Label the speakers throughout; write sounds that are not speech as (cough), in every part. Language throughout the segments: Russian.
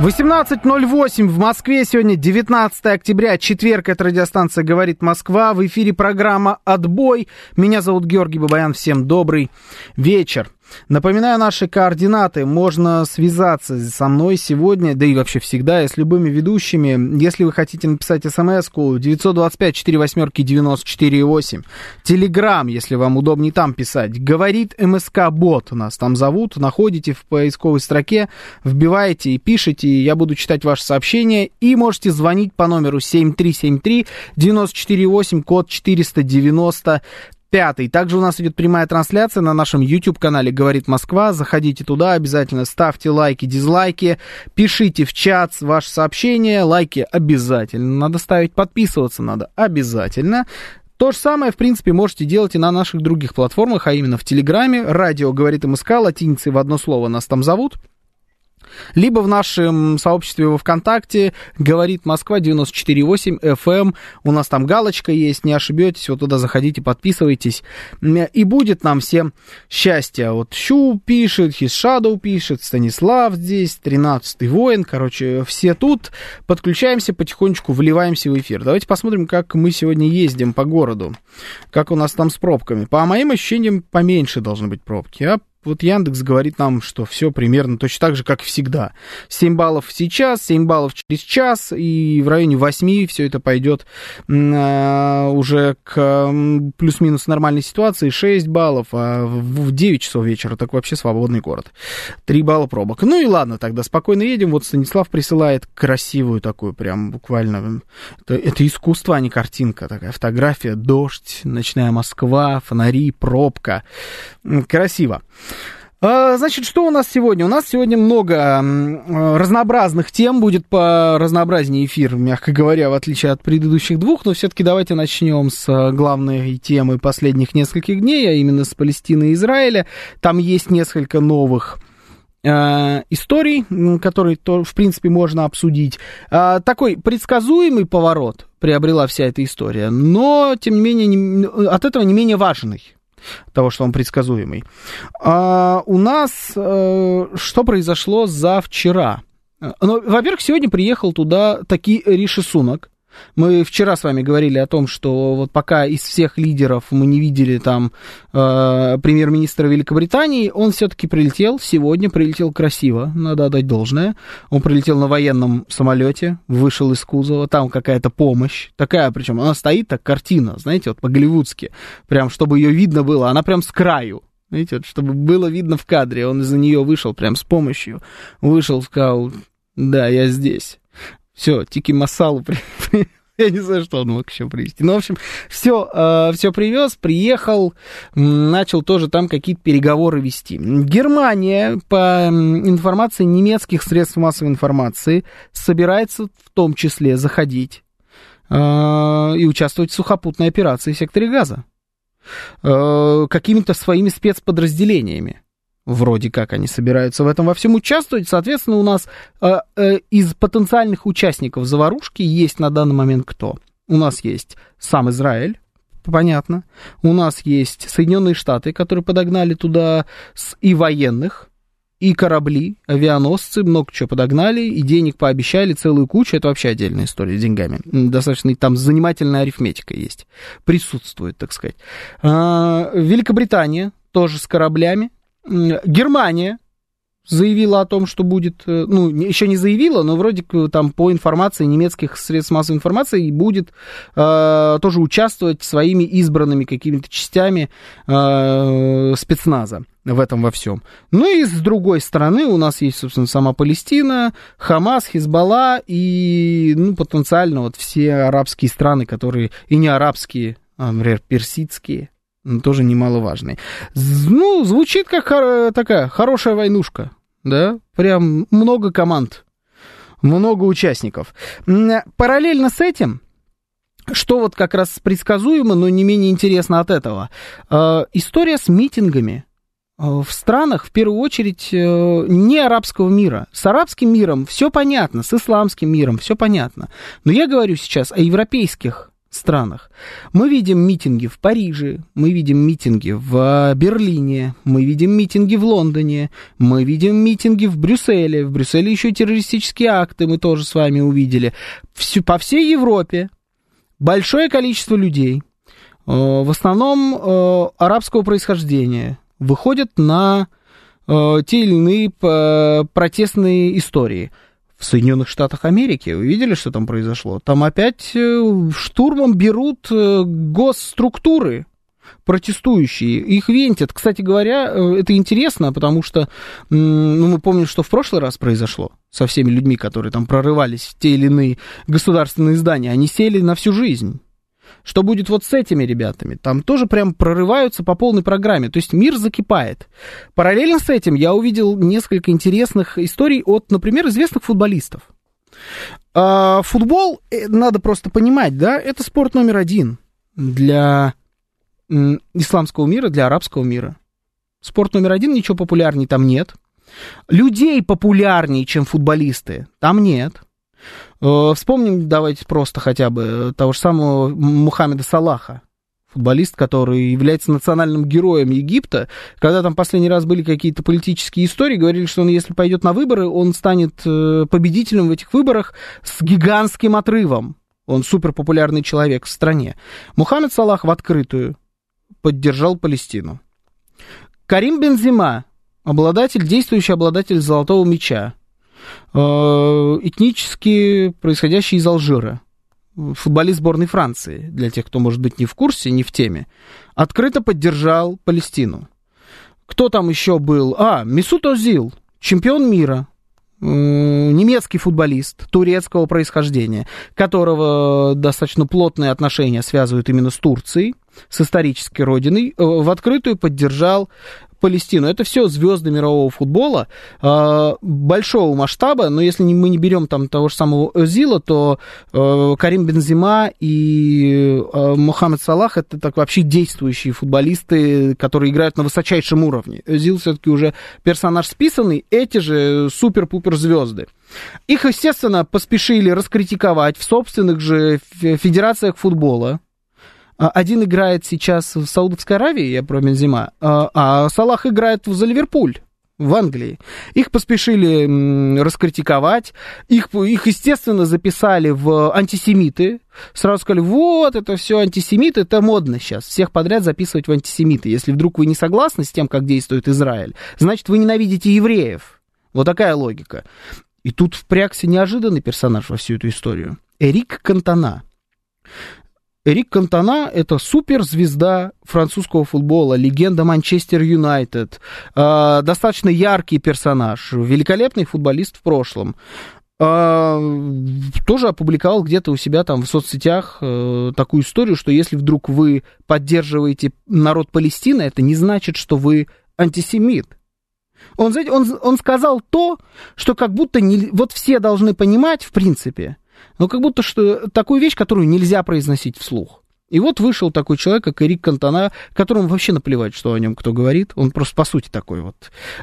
Speaker 1: 18.08 в Москве. Сегодня 19 октября, четверг. Это радиостанция «Говорит Москва». В эфире программа «Отбой». Меня зовут Георгий Бабаян. Всем добрый вечер. Напоминаю наши координаты. Можно связаться со мной сегодня, да и вообще всегда, и с любыми ведущими. Если вы хотите написать смс-ку 925-48-94-8. Телеграм, если вам удобнее там писать. Говорит МСК Бот. Нас там зовут. Находите в поисковой строке, вбиваете и пишите. Я буду читать ваши сообщения. И можете звонить по номеру 7373-94-8, код 490 пятый. Также у нас идет прямая трансляция на нашем YouTube-канале «Говорит Москва». Заходите туда, обязательно ставьте лайки, дизлайки, пишите в чат ваши сообщения. Лайки обязательно надо ставить, подписываться надо обязательно. То же самое, в принципе, можете делать и на наших других платформах, а именно в Телеграме. Радио «Говорит МСК», латиницей в одно слово нас там зовут – либо в нашем сообществе во ВКонтакте говорит Москва 94.8 FM. У нас там галочка есть, не ошибетесь, вот туда заходите, подписывайтесь. И будет нам всем счастье. Вот Щу пишет, His пишет, Станислав здесь, 13-й воин. Короче, все тут. Подключаемся потихонечку, вливаемся в эфир. Давайте посмотрим, как мы сегодня ездим по городу. Как у нас там с пробками. По моим ощущениям, поменьше должны быть пробки. А вот Яндекс говорит нам, что все примерно точно так же, как всегда. 7 баллов сейчас, 7 баллов через час, и в районе 8 все это пойдет э, уже к плюс-минус нормальной ситуации. 6 баллов, а в 9 часов вечера так вообще свободный город. 3 балла пробок. Ну и ладно, тогда спокойно едем. Вот Станислав присылает красивую такую, прям буквально. Это, это искусство, а не картинка. Такая фотография, дождь, ночная Москва, фонари, пробка. Красиво. А, значит, что у нас сегодня? У нас сегодня много разнообразных тем, будет по разнообразнее эфир, мягко говоря, в отличие от предыдущих двух, но все-таки давайте начнем с а, главной темы последних нескольких дней, а именно с Палестины и Израиля. Там есть несколько новых а, историй, которые, то, в принципе, можно обсудить. Такой предсказуемый поворот приобрела вся эта история, но, тем не менее, от этого не менее важный того, что он предсказуемый. А у нас э, что произошло за вчера? Ну, во-первых, сегодня приехал туда таки Риши Сунок, мы вчера с вами говорили о том, что вот пока из всех лидеров мы не видели там э, премьер-министра Великобритании, он все-таки прилетел, сегодня прилетел красиво, надо отдать должное. Он прилетел на военном самолете, вышел из кузова, там какая-то помощь, такая, причем она стоит, так картина, знаете, вот по-голливудски, прям чтобы ее видно было, она прям с краю, знаете, вот, чтобы было видно в кадре, он из-за нее вышел прям с помощью, вышел, сказал, да, я здесь. Все, Тики Масалу (laughs) я не знаю, что он мог еще привезти. Ну, в общем, все, э, все привез, приехал, начал тоже там какие-то переговоры вести. Германия, по информации немецких средств массовой информации, собирается в том числе заходить э, и участвовать в сухопутной операции в секторе газа э, какими-то своими спецподразделениями. Вроде как они собираются в этом во всем участвовать. Соответственно, у нас э, э, из потенциальных участников заварушки есть на данный момент кто? У нас есть сам Израиль, понятно. У нас есть Соединенные Штаты, которые подогнали туда и военных, и корабли, авианосцы, много чего подогнали, и денег пообещали, целую кучу. Это вообще отдельная история с деньгами. Достаточно там занимательная арифметика есть. Присутствует, так сказать. А, Великобритания тоже с кораблями. Германия заявила о том, что будет, э, ну, еще не заявила, но вроде там по информации немецких средств массовой информации будет э, тоже участвовать своими избранными какими-то частями э, спецназа в этом во всем. Ну и с другой стороны у нас есть, собственно, сама Палестина, Хамас, Хизбалла и, ну, потенциально вот все арабские страны, которые, и не арабские, а, например, персидские, тоже немаловажный. Ну, звучит как такая хорошая войнушка. да, прям много команд, много участников. Параллельно с этим, что вот как раз предсказуемо, но не менее интересно от этого, э, история с митингами э, в странах, в первую очередь, э, не арабского мира. С арабским миром все понятно, с исламским миром все понятно. Но я говорю сейчас о европейских странах. Мы видим митинги в Париже, мы видим митинги в Берлине, мы видим митинги в Лондоне, мы видим митинги в Брюсселе. В Брюсселе еще террористические акты мы тоже с вами увидели. Всю, по всей Европе большое количество людей, э, в основном э, арабского происхождения, выходят на э, те или иные протестные истории – в Соединенных Штатах Америки. Вы видели, что там произошло? Там опять э, штурмом берут э, госструктуры протестующие, их вентят. Кстати говоря, э, это интересно, потому что ну, мы помним, что в прошлый раз произошло со всеми людьми, которые там прорывались в те или иные государственные здания. Они сели на всю жизнь. Что будет вот с этими ребятами? Там тоже прям прорываются по полной программе. То есть мир закипает. Параллельно с этим я увидел несколько интересных историй от, например, известных футболистов. А, футбол, э, надо просто понимать, да, это спорт номер один для исламского мира, для арабского мира. Спорт номер один, ничего популярней там нет. Людей популярнее, чем футболисты, там нет. Э, вспомним, давайте просто хотя бы того же самого Мухаммеда Салаха, футболист, который является национальным героем Египта. Когда там последний раз были какие-то политические истории, говорили, что он, если пойдет на выборы, он станет э, победителем в этих выборах с гигантским отрывом. Он супер популярный человек в стране. Мухаммед Салах в открытую поддержал Палестину. Карим Бензима, обладатель, действующий обладатель золотого мяча, Э, этнически происходящий из Алжира. Футболист сборной Франции, для тех, кто, может быть, не в курсе, не в теме, открыто поддержал Палестину. Кто там еще был? А, Месут Озил, чемпион мира, немецкий футболист турецкого происхождения, которого достаточно плотные отношения связывают именно с Турцией, с исторической родиной, э, в открытую поддержал Палестину. Это все звезды мирового футбола э, большого масштаба, но если мы не берем там того же самого Özil'а, то э, Карим Бензима и э, Мухаммед Салах это так вообще действующие футболисты, которые играют на высочайшем уровне. Özil все-таки уже персонаж списанный, эти же супер-пупер звезды. Их, естественно, поспешили раскритиковать в собственных же федерациях футбола. А, один играет сейчас в Саудовской Аравии, я про Бензима, а, а Салах играет за Ливерпуль в Англии. Их поспешили раскритиковать, их, их, естественно, записали в антисемиты. Сразу сказали, вот, это все антисемиты, это модно сейчас, всех подряд записывать в антисемиты. Если вдруг вы не согласны с тем, как действует Израиль, значит, вы ненавидите евреев. Вот такая логика. И тут впрягся неожиданный персонаж во всю эту историю. Эрик Кантона. Эрик Кантона – это суперзвезда французского футбола, легенда Манчестер Юнайтед, э, достаточно яркий персонаж, великолепный футболист в прошлом. Э, тоже опубликовал где-то у себя там в соцсетях э, такую историю, что если вдруг вы поддерживаете народ Палестины, это не значит, что вы антисемит. Он, знаете, он, он сказал то, что как будто не, вот все должны понимать, в принципе – но как будто что такую вещь, которую нельзя произносить вслух. И вот вышел такой человек, как Эрик Кантона, которому вообще наплевать, что о нем кто говорит. Он просто, по сути, такой вот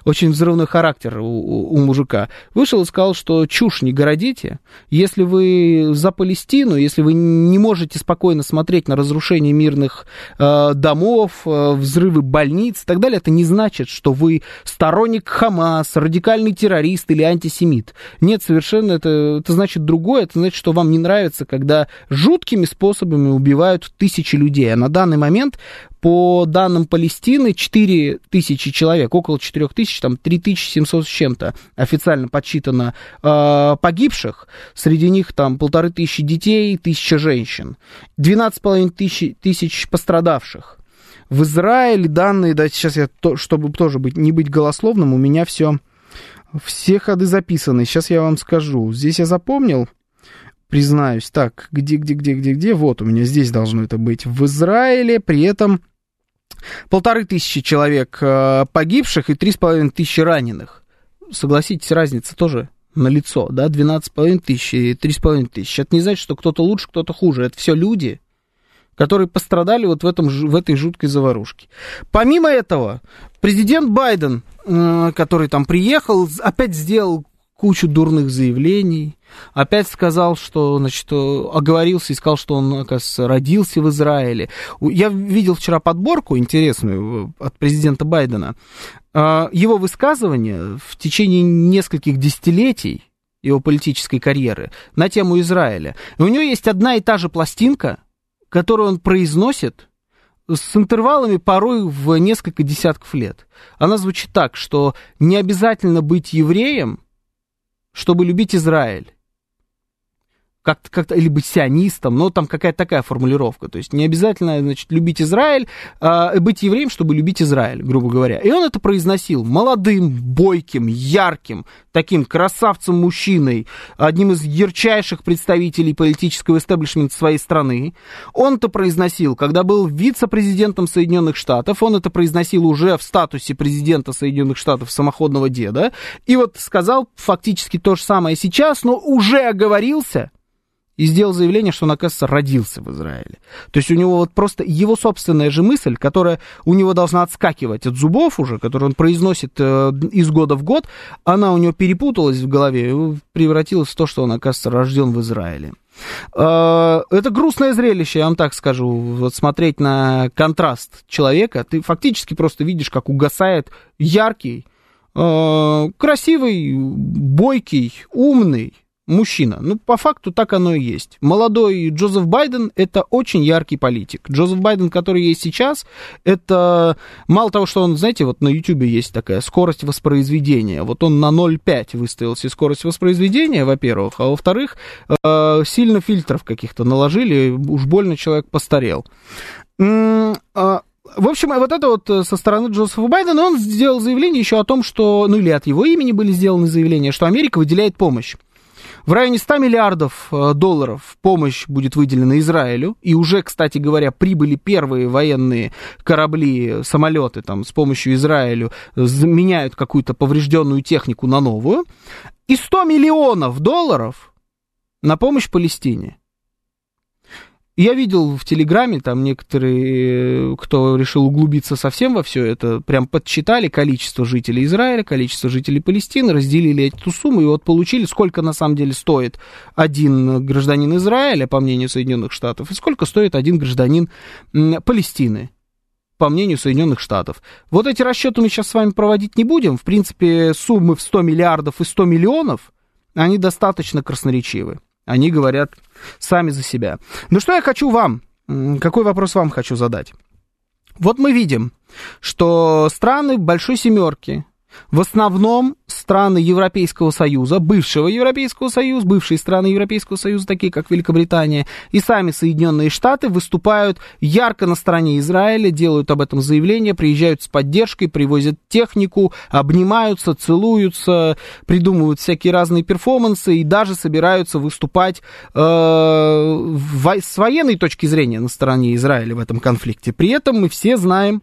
Speaker 1: очень взрывной характер у, у, у мужика. Вышел и сказал, что чушь не городите. Если вы за Палестину, если вы не можете спокойно смотреть на разрушение мирных э, домов, э, взрывы больниц и так далее, это не значит, что вы сторонник Хамас, радикальный террорист или антисемит. Нет, совершенно это, это значит другое. Это значит, что вам не нравится, когда жуткими способами убивают тысячи людей, а на данный момент, по данным Палестины, 4 тысячи человек, около 4 тысяч, там 3700 с чем-то официально подсчитано э, погибших, среди них там полторы тысячи детей, тысяча женщин, 12,5 тысяч, тысяч пострадавших. В Израиле данные, да, сейчас я, то, чтобы тоже быть, не быть голословным, у меня все, все ходы записаны. Сейчас я вам скажу. Здесь я запомнил, признаюсь. Так, где, где, где, где, где? Вот у меня здесь должно это быть. В Израиле при этом полторы тысячи человек э, погибших и три с половиной тысячи раненых. согласитесь, разница тоже на лицо, да, 12,5 тысяч и 3,5 тысяч. Это не значит, что кто-то лучше, кто-то хуже. Это все люди, которые пострадали вот в, этом, в этой жуткой заварушке. Помимо этого, президент Байден, э, который там приехал, опять сделал кучу дурных заявлений, опять сказал, что, значит, оговорился и сказал, что он, оказывается, родился в Израиле. Я видел вчера подборку интересную от президента Байдена. А, его высказывания в течение нескольких десятилетий его политической карьеры на тему Израиля. И у него есть одна и та же пластинка, которую он произносит с интервалами порой в несколько десятков лет. Она звучит так, что не обязательно быть евреем, чтобы любить Израиль как-то, как-то быть сионистом, но там какая-то такая формулировка. То есть не обязательно, значит, любить Израиль, а, быть евреем, чтобы любить Израиль, грубо говоря. И он это произносил молодым, бойким, ярким, таким красавцем-мужчиной, одним из ярчайших представителей политического истеблишмента своей страны. Он это произносил, когда был вице-президентом Соединенных Штатов, он это произносил уже в статусе президента Соединенных Штатов самоходного деда, и вот сказал фактически то же самое сейчас, но уже оговорился, и сделал заявление, что он, оказывается, родился в Израиле. То есть у него вот просто его собственная же мысль, которая у него должна отскакивать от зубов уже, которую он произносит э, из года в год, она у него перепуталась в голове и превратилась в то, что он, оказывается, рожден в Израиле. Э, это грустное зрелище, я вам так скажу. Вот смотреть на контраст человека, ты фактически просто видишь, как угасает яркий, э, красивый, бойкий, умный, мужчина. Ну, по факту так оно и есть. Молодой Джозеф Байден – это очень яркий политик. Джозеф Байден, который есть сейчас, это мало того, что он, знаете, вот на YouTube есть такая скорость воспроизведения. Вот он на 0,5 выставил себе скорость воспроизведения, во-первых, а во-вторых, э, сильно фильтров каких-то наложили, уж больно человек постарел. А, в общем, вот это вот со стороны Джозефа Байдена, он сделал заявление еще о том, что, ну или от его имени были сделаны заявления, что Америка выделяет помощь. В районе 100 миллиардов э, долларов помощь будет выделена Израилю. И уже, кстати говоря, прибыли первые военные корабли, самолеты там, с помощью Израилю, заменяют какую-то поврежденную технику на новую. И 100 миллионов долларов на помощь Палестине. Я видел в Телеграме, там некоторые, кто решил углубиться совсем во все это, прям подсчитали количество жителей Израиля, количество жителей Палестины, разделили эту сумму и вот получили, сколько на самом деле стоит один гражданин Израиля, по мнению Соединенных Штатов, и сколько стоит один гражданин Палестины по мнению Соединенных Штатов. Вот эти расчеты мы сейчас с вами проводить не будем. В принципе, суммы в 100 миллиардов и 100 миллионов, они достаточно красноречивы. Они говорят сами за себя. Ну что я хочу вам, какой вопрос вам хочу задать? Вот мы видим, что страны Большой Семерки, в основном страны Европейского Союза, бывшего Европейского Союза, бывшие страны Европейского Союза, такие как Великобритания, и сами Соединенные Штаты выступают ярко на стороне Израиля, делают об этом заявление, приезжают с поддержкой, привозят технику, обнимаются, целуются, придумывают всякие разные перформансы и даже собираются выступать э, в, с военной точки зрения на стороне Израиля в этом конфликте. При этом мы все знаем,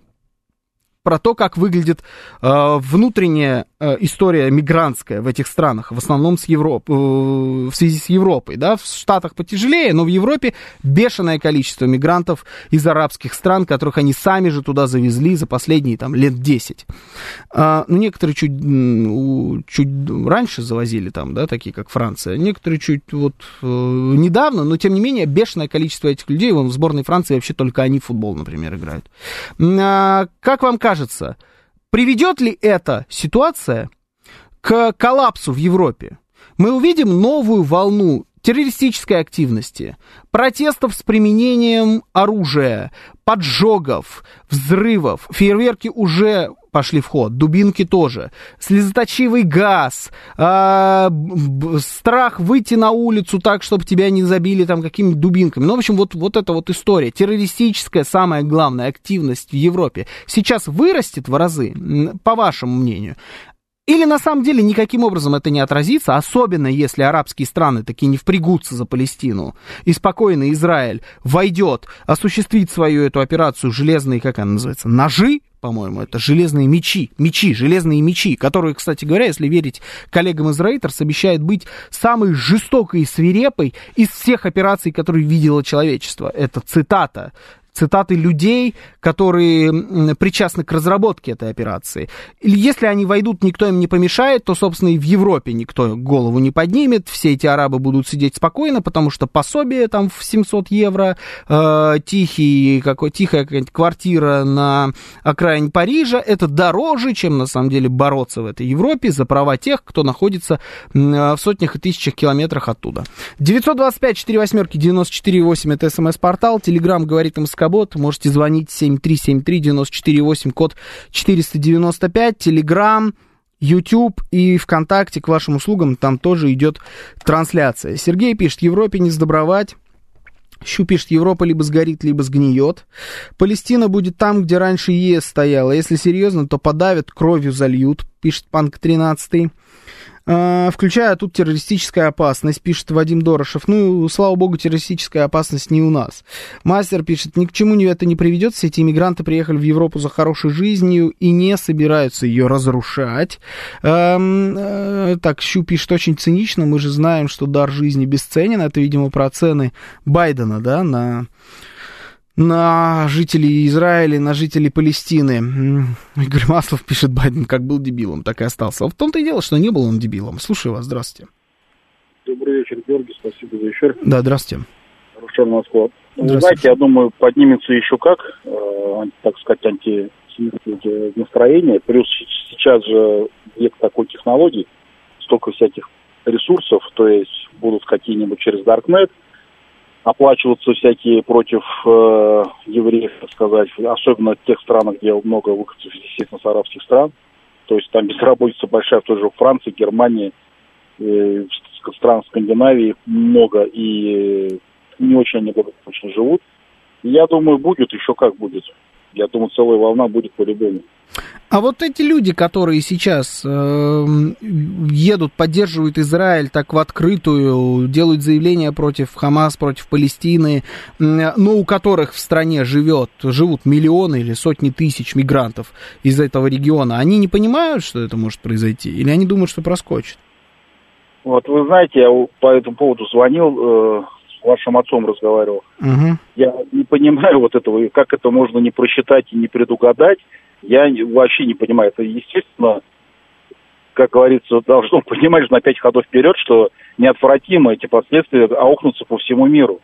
Speaker 1: про то, как выглядит э, внутренняя э, история мигрантская в этих странах, в основном с Европ, э, в связи с Европой. Да? В Штатах потяжелее, но в Европе бешеное количество мигрантов из арабских стран, которых они сами же туда завезли за последние там, лет 10. А, ну, некоторые чуть, чуть раньше завозили, там, да, такие как Франция, некоторые чуть вот э, недавно, но тем не менее бешеное количество этих людей, вон в сборной Франции вообще только они в футбол, например, играют. А, как вам кажется, кажется, приведет ли эта ситуация к коллапсу в Европе? Мы увидим новую волну террористической активности, протестов с применением оружия, поджогов, взрывов. Фейерверки уже пошли в ход, дубинки тоже. Слезоточивый газ, э, страх выйти на улицу так, чтобы тебя не забили там какими-то дубинками. Ну, в общем, вот, вот эта вот история, террористическая, самая главная активность в Европе, сейчас вырастет в разы, по вашему мнению. Или на самом деле никаким образом это не отразится, особенно если арабские страны такие не впрягутся за Палестину, и спокойно Израиль войдет, осуществит свою эту операцию железные, как она называется, ножи, по-моему, это железные мечи, мечи, железные мечи, которые, кстати говоря, если верить коллегам из Reuters, обещают быть самой жестокой и свирепой из всех операций, которые видело человечество. Это цитата цитаты людей, которые причастны к разработке этой операции. Если они войдут, никто им не помешает, то, собственно, и в Европе никто голову не поднимет, все эти арабы будут сидеть спокойно, потому что пособие там в 700 евро, э, тихий, какой, тихая какая-нибудь квартира на окраине Парижа, это дороже, чем на самом деле бороться в этой Европе за права тех, кто находится э, в сотнях и тысячах километрах оттуда. 925 4 восьмерки 94 8 это смс-портал, телеграмм говорит МСК Работ. Можете звонить 7373948, код 495, Телеграм, YouTube и ВКонтакте к вашим услугам. Там тоже идет трансляция. Сергей пишет, Европе не сдобровать. Щу пишет, Европа либо сгорит, либо сгниет. Палестина будет там, где раньше ЕС стояла. Если серьезно, то подавят, кровью зальют, пишет Панк 13. А, включая тут террористическая опасность, пишет Вадим Дорошев. Ну, слава богу, террористическая опасность не у нас. Мастер пишет, ни к чему это не приведет. Все эти иммигранты приехали в Европу за хорошей жизнью и не собираются ее разрушать. Эм, э, так, Щу пишет очень цинично. Мы же знаем, что дар жизни бесценен. Это, видимо, про цены Байдена, да, на на жителей Израиля, на жителей Палестины. Игорь Маслов пишет, Байден как был дебилом, так и остался. А в том-то и дело, что не был он дебилом. Слушаю вас, здравствуйте.
Speaker 2: Добрый вечер, Георгий, спасибо за эфир.
Speaker 1: Да, здравствуйте.
Speaker 2: Хорошо, Москва. Вы знаете, я думаю, поднимется еще как, э, так сказать, антисемитские настроения. Плюс сейчас же век такой технологий, столько всяких ресурсов, то есть будут какие-нибудь через Darknet – оплачиваться всякие против э, евреев, так сказать, особенно в тех странах, где много выходцев, естественно, с арабских стран. То есть там безработица большая в той же Франции, Германии, э, стран Скандинавии много, и не очень они благополучно живут. Я думаю, будет еще как будет. Я думаю, целая волна будет по-любому.
Speaker 1: А вот эти люди, которые сейчас э, едут, поддерживают Израиль так в открытую, делают заявления против Хамас, против Палестины, но у которых в стране живет, живут миллионы или сотни тысяч мигрантов из этого региона, они не понимают, что это может произойти? Или они думают, что проскочит?
Speaker 2: Вот вы знаете, я по этому поводу звонил, э, с вашим отцом разговаривал. Угу. Я не понимаю вот этого, как это можно не просчитать и не предугадать я вообще не понимаю. Это, естественно, как говорится, (laughs) должно понимать что на пять ходов вперед, что неотвратимо эти последствия аукнутся по всему миру.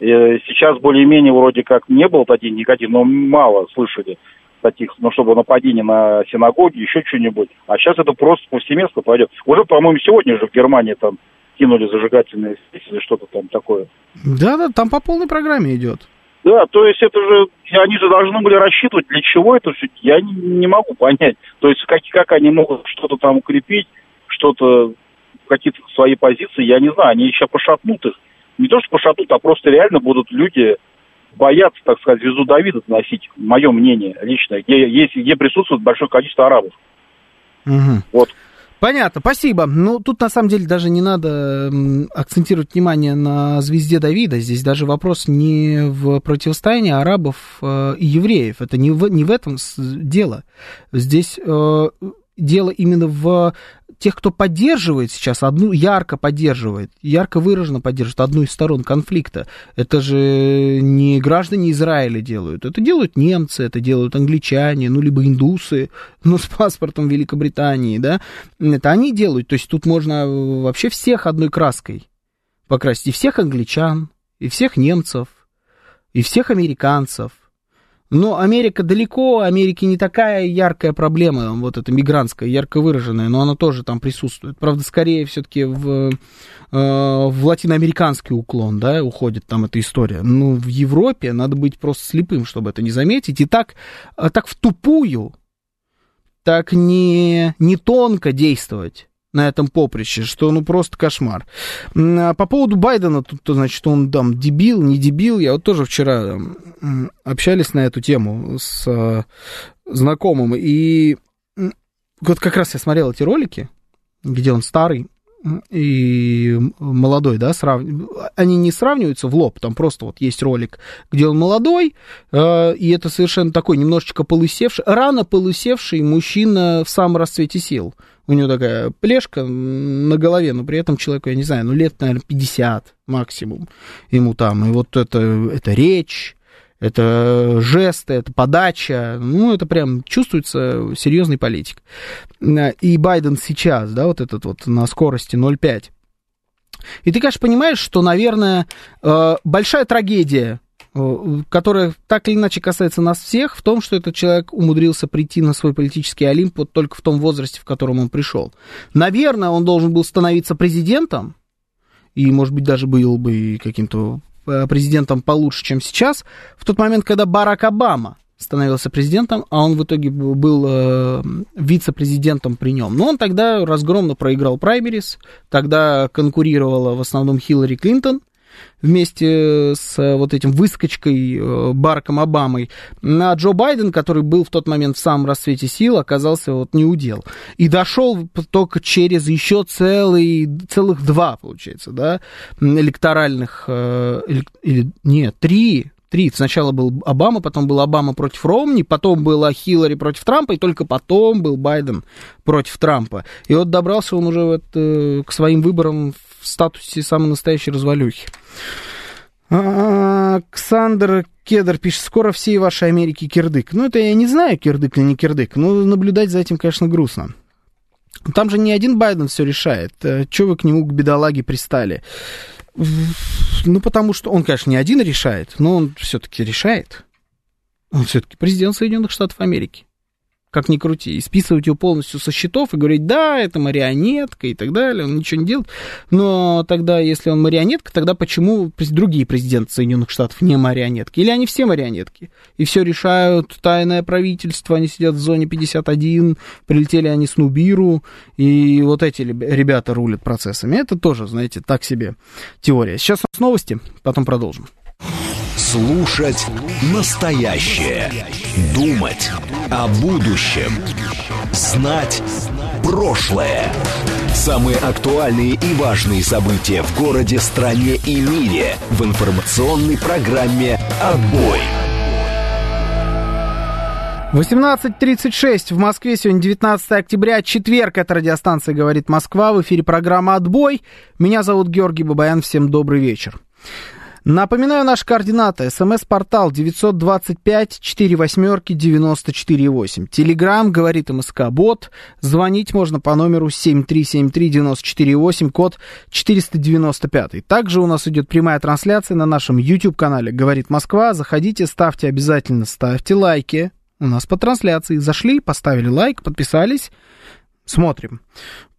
Speaker 2: И сейчас более-менее вроде как не было таких никаких, но мало слышали таких, ну, чтобы нападение на синагоги, еще что-нибудь. А сейчас это просто повсеместно пойдет. Уже, по-моему, сегодня же в Германии там кинули зажигательные или что-то там такое.
Speaker 1: Да-да, там по полной программе идет.
Speaker 2: Да, то есть это же, они же должны были рассчитывать, для чего это все, я не, не могу понять. То есть как, как они могут что-то там укрепить, что-то, какие-то свои позиции, я не знаю, они еще пошатнут их. Не то, что пошатнут, а просто реально будут люди бояться, так сказать, звезду Давида носить, мое мнение личное, где, есть, где присутствует большое количество арабов.
Speaker 1: Угу. Вот Понятно, спасибо. Ну, тут на самом деле даже не надо акцентировать внимание на звезде Давида. Здесь даже вопрос не в противостоянии арабов э, и евреев. Это не в, не в этом дело. Здесь э, дело именно в тех, кто поддерживает сейчас, одну ярко поддерживает, ярко выраженно поддерживает одну из сторон конфликта. Это же не граждане Израиля делают, это делают немцы, это делают англичане, ну, либо индусы, (laughs) ну, с паспортом Великобритании, да, это они делают, то есть тут можно вообще всех одной краской покрасить, и всех англичан, и всех немцев, и всех американцев, но Америка далеко, Америке не такая яркая проблема, вот эта мигрантская, ярко выраженная, но она тоже там присутствует. Правда, скорее все-таки в, э, в латиноамериканский уклон, да, уходит там эта история. Ну, в Европе надо быть просто слепым, чтобы это не заметить. И так, а так в тупую, так не, не тонко действовать на этом поприще, что ну просто кошмар. А по поводу Байдена, тут, значит, он там дебил, не дебил, я вот тоже вчера общались на эту тему с э, знакомым, и вот как раз я смотрел эти ролики, где он старый, и молодой, да, срав... они не сравниваются в лоб, там просто вот есть ролик, где он молодой, э, и это совершенно такой немножечко полысевший, рано полысевший мужчина в самом расцвете сил. У него такая плешка на голове, но при этом человеку, я не знаю, ну лет, наверное, 50 максимум ему там, и вот это, это речь, это жесты, это подача, ну, это прям чувствуется серьезный политик. И Байден сейчас, да, вот этот вот на скорости 0,5. И ты, конечно, понимаешь, что, наверное, э, большая трагедия, э, которая так или иначе касается нас всех, в том, что этот человек умудрился прийти на свой политический олимп вот только в том возрасте, в котором он пришел. Наверное, он должен был становиться президентом, и, может быть, даже был бы каким-то Э, президентом получше, чем сейчас, в тот момент, когда Барак Обама становился президентом, а он в итоге был э, вице-президентом при нем. Но он тогда разгромно проиграл праймерис, тогда конкурировала в основном Хиллари Клинтон, вместе с э, вот этим выскочкой э, Бараком Обамой, на Джо Байден, который был в тот момент в самом расцвете сил, оказался вот не удел. И дошел только через еще целый, целых два, получается, да, электоральных, э, или, нет, три три. Сначала был Обама, потом был Обама против Ромни, потом была Хиллари против Трампа, и только потом был Байден против Трампа. И вот добрался он уже вот, э, к своим выборам в статусе самой настоящей развалюхи. Александр Кедр пишет, скоро всей вашей Америки кирдык. Ну, это я не знаю, кирдык или не кирдык, но наблюдать за этим, конечно, грустно. Там же не один Байден все решает. Э, Чего вы к нему, к бедолаге, пристали? Ну, потому что он, конечно, не один решает, но он все-таки решает. Он все-таки президент Соединенных Штатов Америки как ни крути, и списывать его полностью со счетов и говорить, да, это марионетка и так далее, он ничего не делает. Но тогда, если он марионетка, тогда почему другие президенты Соединенных Штатов не марионетки? Или они все марионетки? И все решают тайное правительство, они сидят в зоне 51, прилетели они с Нубиру, и вот эти ребята рулят процессами. Это тоже, знаете, так себе теория. Сейчас новости, потом продолжим.
Speaker 3: Слушать настоящее. Думать о будущем. Знать прошлое. Самые актуальные и важные события в городе, стране и мире в информационной программе «Отбой».
Speaker 1: 18.36 в Москве, сегодня 19 октября, четверг, это радиостанция «Говорит Москва», в эфире программа «Отбой». Меня зовут Георгий Бабаян, всем добрый вечер. Напоминаю наши координаты. СМС-портал 925-48-94-8. Телеграмм, говорит МСК Бот. Звонить можно по номеру 7373-94-8, код 495. Также у нас идет прямая трансляция на нашем YouTube-канале «Говорит Москва». Заходите, ставьте обязательно, ставьте лайки. У нас по трансляции. Зашли, поставили лайк, подписались. Смотрим.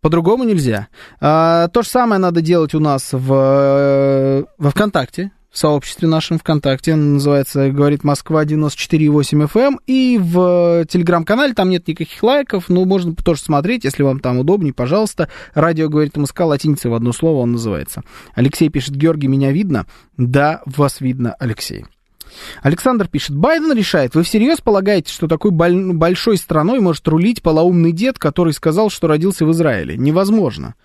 Speaker 1: По-другому нельзя. А, то же самое надо делать у нас в, э, во ВКонтакте, в сообществе нашем ВКонтакте. называется «Говорит Москва 94,8 FM». Эм». И в Телеграм-канале там нет никаких лайков, но можно тоже смотреть, если вам там удобнее, пожалуйста. «Радио говорит МСК» латиницей в одно слово он называется. Алексей пишет, Георгий, меня видно? Да, вас видно, Алексей. Александр пишет, Байден решает, вы всерьез полагаете, что такой большой страной может рулить полоумный дед, который сказал, что родился в Израиле? Невозможно.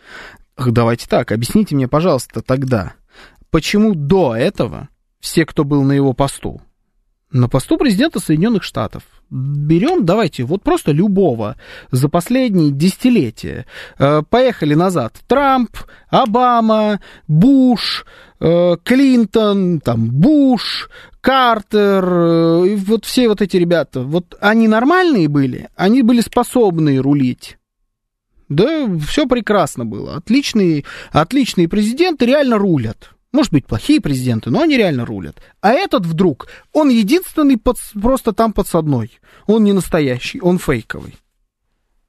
Speaker 1: Давайте так, объясните мне, пожалуйста, тогда, почему до этого все, кто был на его посту, на посту президента Соединенных Штатов, берем, давайте, вот просто любого за последние десятилетия. Э, поехали назад. Трамп, Обама, Буш, э, Клинтон, там, Буш, Картер, э, вот все вот эти ребята, вот они нормальные были, они были способны рулить. Да, все прекрасно было. Отличные, отличные президенты реально рулят. Может быть, плохие президенты, но они реально рулят. А этот вдруг, он единственный под, просто там подсадной. Он не настоящий, он фейковый.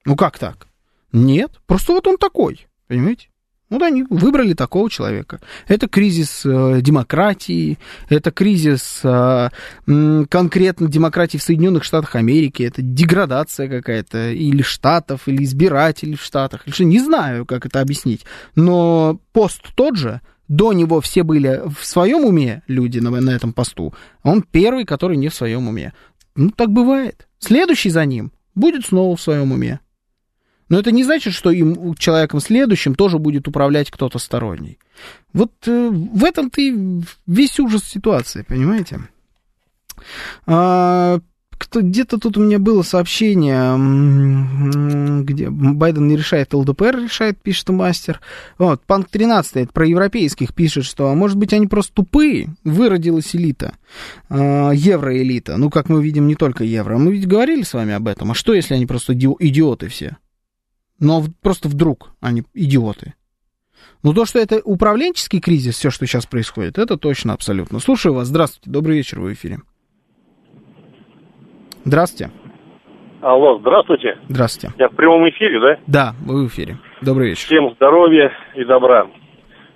Speaker 1: Ну как так? Нет, просто вот он такой, понимаете? Вот они выбрали такого человека. Это кризис э, демократии, это кризис э, конкретно демократии в Соединенных Штатах Америки, это деградация какая-то или штатов, или избирателей в штатах. Или не знаю, как это объяснить. Но пост тот же, до него все были в своем уме, люди на, на этом посту, он первый, который не в своем уме. Ну, так бывает. Следующий за ним будет снова в своем уме. Но это не значит, что им, человеком следующим тоже будет управлять кто-то сторонний. Вот э, в этом-то и весь ужас ситуации, понимаете? А, кто, где-то тут у меня было сообщение, где Байден не решает, ЛДПР решает, пишет мастер. Вот, Панк 13 это про европейских пишет, что, может быть, они просто тупые, выродилась элита, э, евроэлита. Ну, как мы видим, не только евро. Мы ведь говорили с вами об этом. А что, если они просто идиоты все? Но просто вдруг они идиоты. Ну, то, что это управленческий кризис, все, что сейчас происходит, это точно абсолютно. Слушаю вас. Здравствуйте. Добрый вечер, вы в эфире. Здравствуйте.
Speaker 4: Алло, здравствуйте.
Speaker 1: Здравствуйте.
Speaker 4: Я в прямом эфире, да?
Speaker 1: Да, вы в эфире. Добрый вечер.
Speaker 4: Всем здоровья и добра.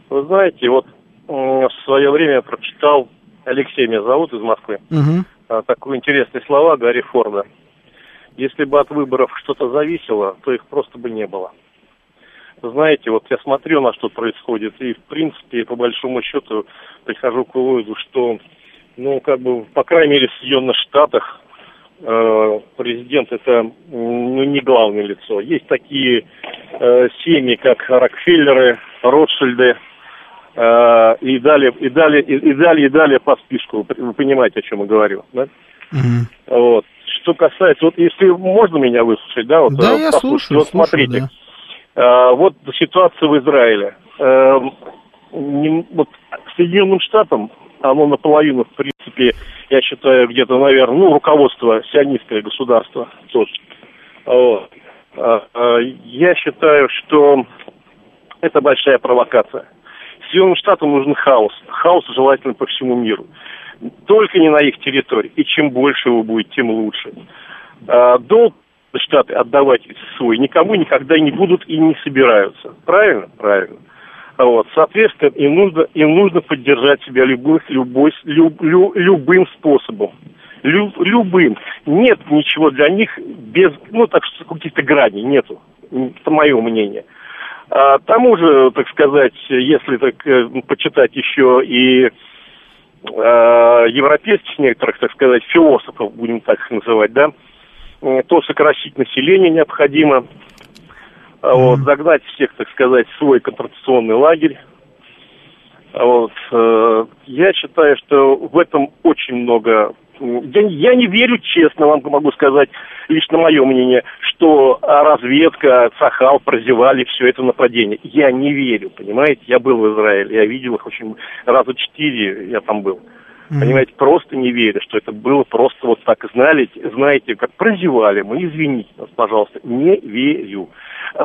Speaker 4: Вы знаете, вот в свое время прочитал, Алексей меня зовут из Москвы, угу. такие интересные слова Гарри Форда. Если бы от выборов что-то зависело, то их просто бы не было. Знаете, вот я смотрю на что происходит, и в принципе, по большому счету, прихожу к выводу, что, ну, как бы, по крайней мере, в Соединенных Штатах президент это ну, не главное лицо. Есть такие э, семьи, как Рокфеллеры, Ротшильды, э, и далее, и далее, и, и далее, и далее по списку. Вы, понимаете, о чем я говорю, да?
Speaker 1: Угу.
Speaker 4: Вот. Что касается, вот если можно меня выслушать, да, вот,
Speaker 1: да, я слушаю,
Speaker 4: вот смотрите, да. э, вот ситуация в Израиле. Э, не, вот Соединенным Штатам оно наполовину, в принципе, я считаю, где-то, наверное, ну, руководство сионистское государство тоже. Вот. А, а, я считаю, что это большая провокация. Соединенным Штатам нужен хаос. Хаос желательно по всему миру. Только не на их территории. И чем больше его будет, тем лучше. А, долг Штаты отдавать свой никому никогда не будут и не собираются. Правильно? Правильно. Вот, соответственно, им нужно, им нужно поддержать себя любых, любой, люб, лю, любым способом. Лю, любым. Нет ничего для них без, ну, так что каких-то граней нету. Это мое мнение. А тому же, так сказать, если так э, почитать еще и э, европейских некоторых, так сказать, философов, будем так их называть, да, то сократить население необходимо, вот, загнать всех, так сказать, в свой контрацепционный лагерь. А вот, э, я считаю, что в этом очень много... Я, я не верю, честно вам могу сказать, лично мое мнение, что разведка, Сахал прозевали все это нападение. Я не верю, понимаете? Я был в Израиле, я видел их очень... Раза четыре я там был. Mm-hmm. Понимаете, просто не верю, что это было просто вот так. Знали, знаете, как прозевали мы, извините нас, пожалуйста, не верю.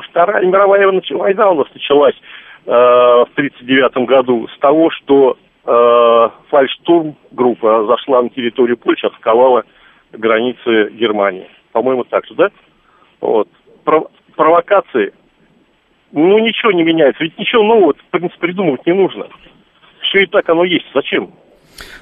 Speaker 4: Вторая мировая война у нас началась э, в 1939 году с того, что э, фальштурм группа зашла на территорию Польши, атаковала границы Германии. По-моему, так же, да? Вот. Про- провокации. Ну, ничего не меняется. Ведь ничего нового, в принципе, придумывать не нужно. Все и так оно есть. Зачем?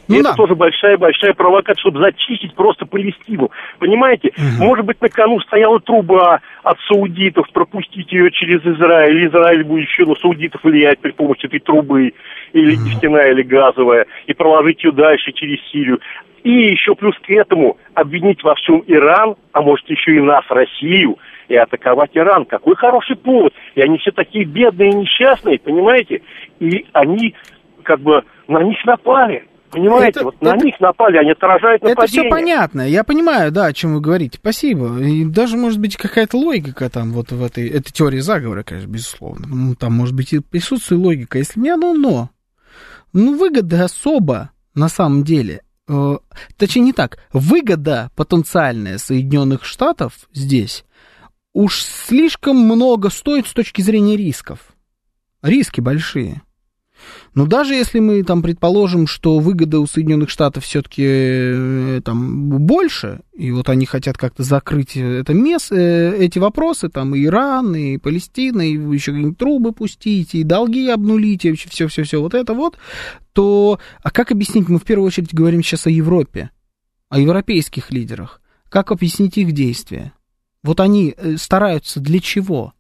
Speaker 4: Ну, и да. это тоже большая-большая провокация, чтобы зачистить просто Палестину. Понимаете? Угу. Может быть, на кону стояла труба от саудитов, пропустить ее через Израиль. Израиль будет еще на саудитов влиять при помощи этой трубы, или угу. нефтяная, или газовая, и проложить ее дальше через Сирию. И еще плюс к этому обвинить во всем Иран, а может еще и нас, Россию, и атаковать Иран. Какой хороший повод. И они все такие бедные и несчастные, понимаете? И они как бы на них напали. Понимаете, это, вот это, на них напали, они отражают нападение.
Speaker 1: Это все понятно, я понимаю, да, о чем вы говорите, спасибо. И даже, может быть, какая-то логика там вот в этой, этой теории заговора, конечно, безусловно. Ну, там, может быть, и присутствует логика, если не оно, но. Ну, выгода особо, на самом деле, э, точнее не так, выгода потенциальная Соединенных Штатов здесь уж слишком много стоит с точки зрения рисков. Риски большие. Но даже если мы там предположим, что выгода у Соединенных Штатов все-таки э, там больше, и вот они хотят как-то закрыть это место, э, эти вопросы, там и Иран, и Палестина, и еще какие-нибудь трубы пустить, и долги обнулить, и все-все-все вот это вот, то, а как объяснить, мы в первую очередь говорим сейчас о Европе, о европейских лидерах, как объяснить их действия? Вот они э, стараются для чего?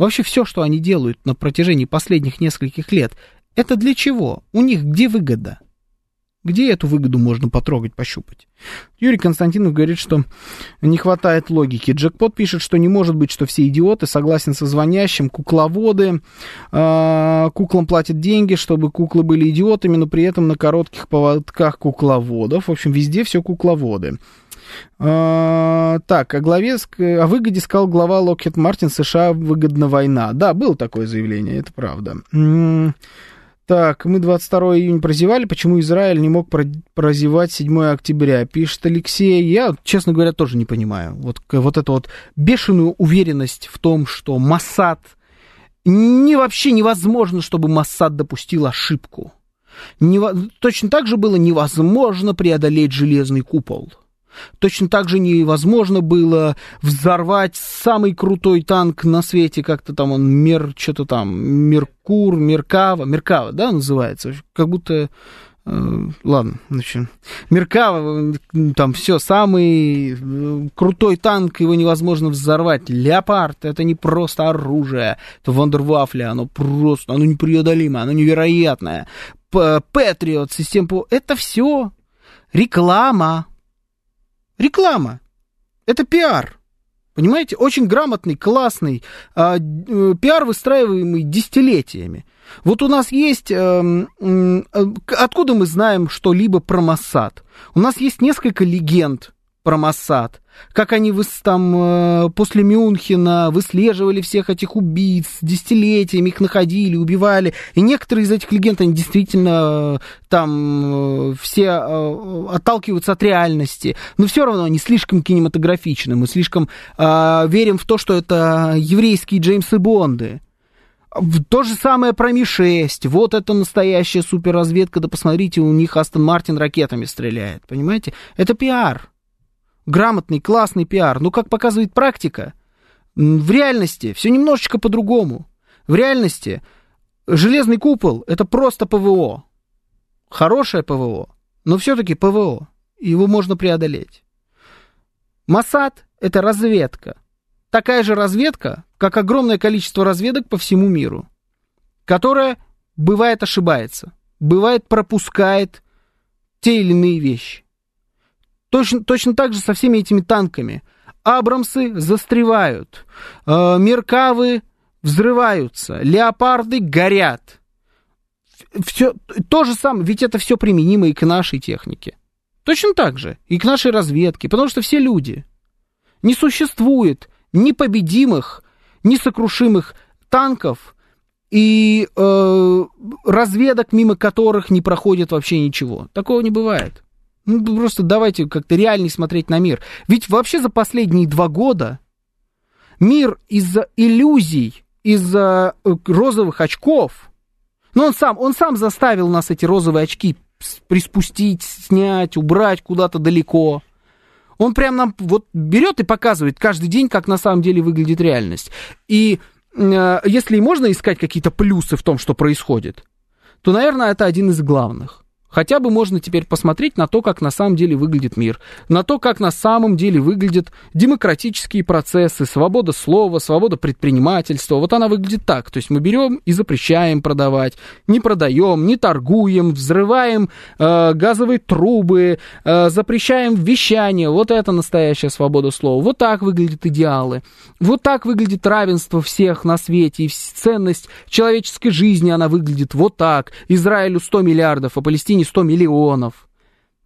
Speaker 1: Вообще все, что они делают на протяжении последних нескольких лет, это для чего? У них где выгода? Где эту выгоду можно потрогать, пощупать? Юрий Константинов говорит, что не хватает логики. Джекпот пишет, что не может быть, что все идиоты, согласен со звонящим, кукловоды, э, куклам платят деньги, чтобы куклы были идиотами, но при этом на коротких поводках кукловодов. В общем, везде все кукловоды. А, так, о главе, о выгоде сказал глава Локхед Мартин США выгодна война. Да, было такое заявление, это правда. Так, мы 22 июня прозевали, почему Израиль не мог прозевать 7 октября? Пишет Алексей. Я, честно говоря, тоже не понимаю. Вот, вот эту вот бешеную уверенность в том, что Массад... Не, вообще невозможно, чтобы Массад допустил ошибку. Не, точно так же было невозможно преодолеть железный купол. Точно так же невозможно было взорвать самый крутой танк на свете, как-то там он, Мер, что-то там, Меркур, Меркава, Меркава, да, называется, как будто, э, ладно, значит, Меркава, там все, самый э, крутой танк, его невозможно взорвать, Леопард, это не просто оружие, это Вандервафля, оно просто, оно непреодолимое, оно невероятное, Патриот, система, это все реклама, Реклама. Это пиар. Понимаете? Очень грамотный, классный а, э, пиар, выстраиваемый десятилетиями. Вот у нас есть... Э, э, откуда мы знаем что-либо про Моссад? У нас есть несколько легенд про Моссад, как они там э, после Мюнхена выслеживали всех этих убийц, десятилетиями их находили, убивали. И некоторые из этих легенд, они действительно э, там э, все отталкиваются от реальности. Но все равно они слишком кинематографичны. Мы слишком э, верим в то, что это еврейские Джеймсы Бонды. То же самое про Ми-6. Вот это настоящая суперразведка. Да посмотрите, у них Астон Мартин ракетами стреляет. Понимаете? Это пиар грамотный, классный пиар. Но, как показывает практика, в реальности все немножечко по-другому. В реальности железный купол – это просто ПВО. Хорошее ПВО, но все-таки ПВО. Его можно преодолеть. Масад – это разведка. Такая же разведка, как огромное количество разведок по всему миру, которая бывает ошибается, бывает пропускает те или иные вещи. Точно, точно так же со всеми этими танками. Абрамсы застревают, э, Меркавы взрываются, Леопарды горят. Все, то же самое, ведь это все применимо и к нашей технике. Точно так же, и к нашей разведке, потому что все люди. Не существует непобедимых, несокрушимых танков и э, разведок, мимо которых не проходит вообще ничего. Такого не бывает. Ну, просто давайте как-то реальней смотреть на мир. Ведь вообще за последние два года мир из-за иллюзий, из-за э, розовых очков, ну, он сам, он сам заставил нас эти розовые очки приспустить, снять, убрать куда-то далеко. Он прям нам вот берет и показывает каждый день, как на самом деле выглядит реальность. И э, если можно искать какие-то плюсы в том, что происходит, то, наверное, это один из главных. Хотя бы можно теперь посмотреть на то, как на самом деле выглядит мир, на то, как на самом деле выглядят демократические процессы, свобода слова, свобода предпринимательства. Вот она выглядит так. То есть мы берем и запрещаем продавать, не продаем, не торгуем, взрываем э, газовые трубы, э, запрещаем вещание. Вот это настоящая свобода слова. Вот так выглядят идеалы. Вот так выглядит равенство всех на свете. И ценность человеческой жизни, она выглядит вот так. Израилю 100 миллиардов, а Палестине не 100 миллионов.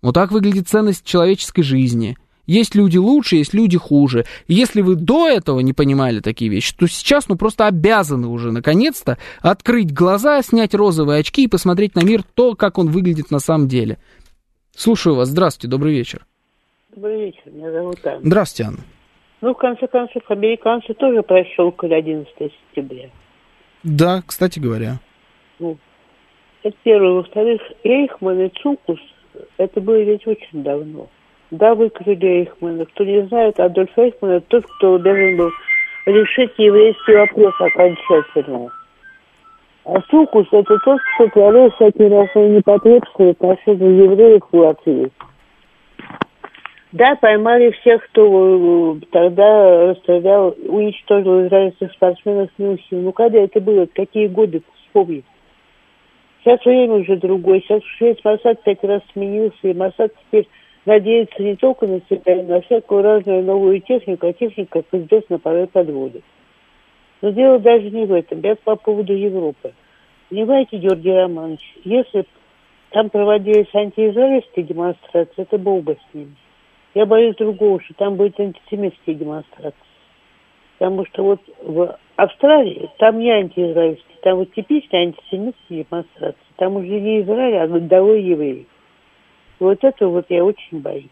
Speaker 1: Вот так выглядит ценность человеческой жизни. Есть люди лучше, есть люди хуже. И если вы до этого не понимали такие вещи, то сейчас ну просто обязаны уже наконец-то открыть глаза, снять розовые очки и посмотреть на мир то, как он выглядит на самом деле. Слушаю вас. Здравствуйте, добрый вечер.
Speaker 5: Добрый вечер, меня зовут Анна.
Speaker 1: Здравствуйте, Анна.
Speaker 5: Ну, в конце концов, американцы тоже прощелкали 11 сентября.
Speaker 1: Да, кстати говоря.
Speaker 5: Ну, это первое. Во-вторых, Эйхман и Цукус, это было ведь очень давно. Да, выкрыли Эйхмана. Кто не знает, Адольф Эйхман это тот, кто должен был решить еврейский вопрос окончательно. А Цукус это тот, кто творил всякие разные непотребства в отношении евреев в Латвии. Да, поймали всех, кто э, тогда расстрелял, уничтожил израильских спортсменов в Мюнхене. Ну, когда это было? Какие годы? Вспомнить. Сейчас время уже другое. Сейчас шесть Масад пять раз сменился, и Масад теперь надеется не только на себя, но на всякую разную новую технику, а техника, как известно, порой подводит. Но дело даже не в этом. Я по поводу Европы. Понимаете, Георгий Романович, если там проводились антиизраильские демонстрации, это был бы с ними. Я боюсь другого, что там будет антисемитские демонстрации. Потому что вот в Австралии там не антиизраильские, там вот типичные антисемитские демонстрации. Там уже не Израиль, а годовой евреи. Вот это вот я очень боюсь.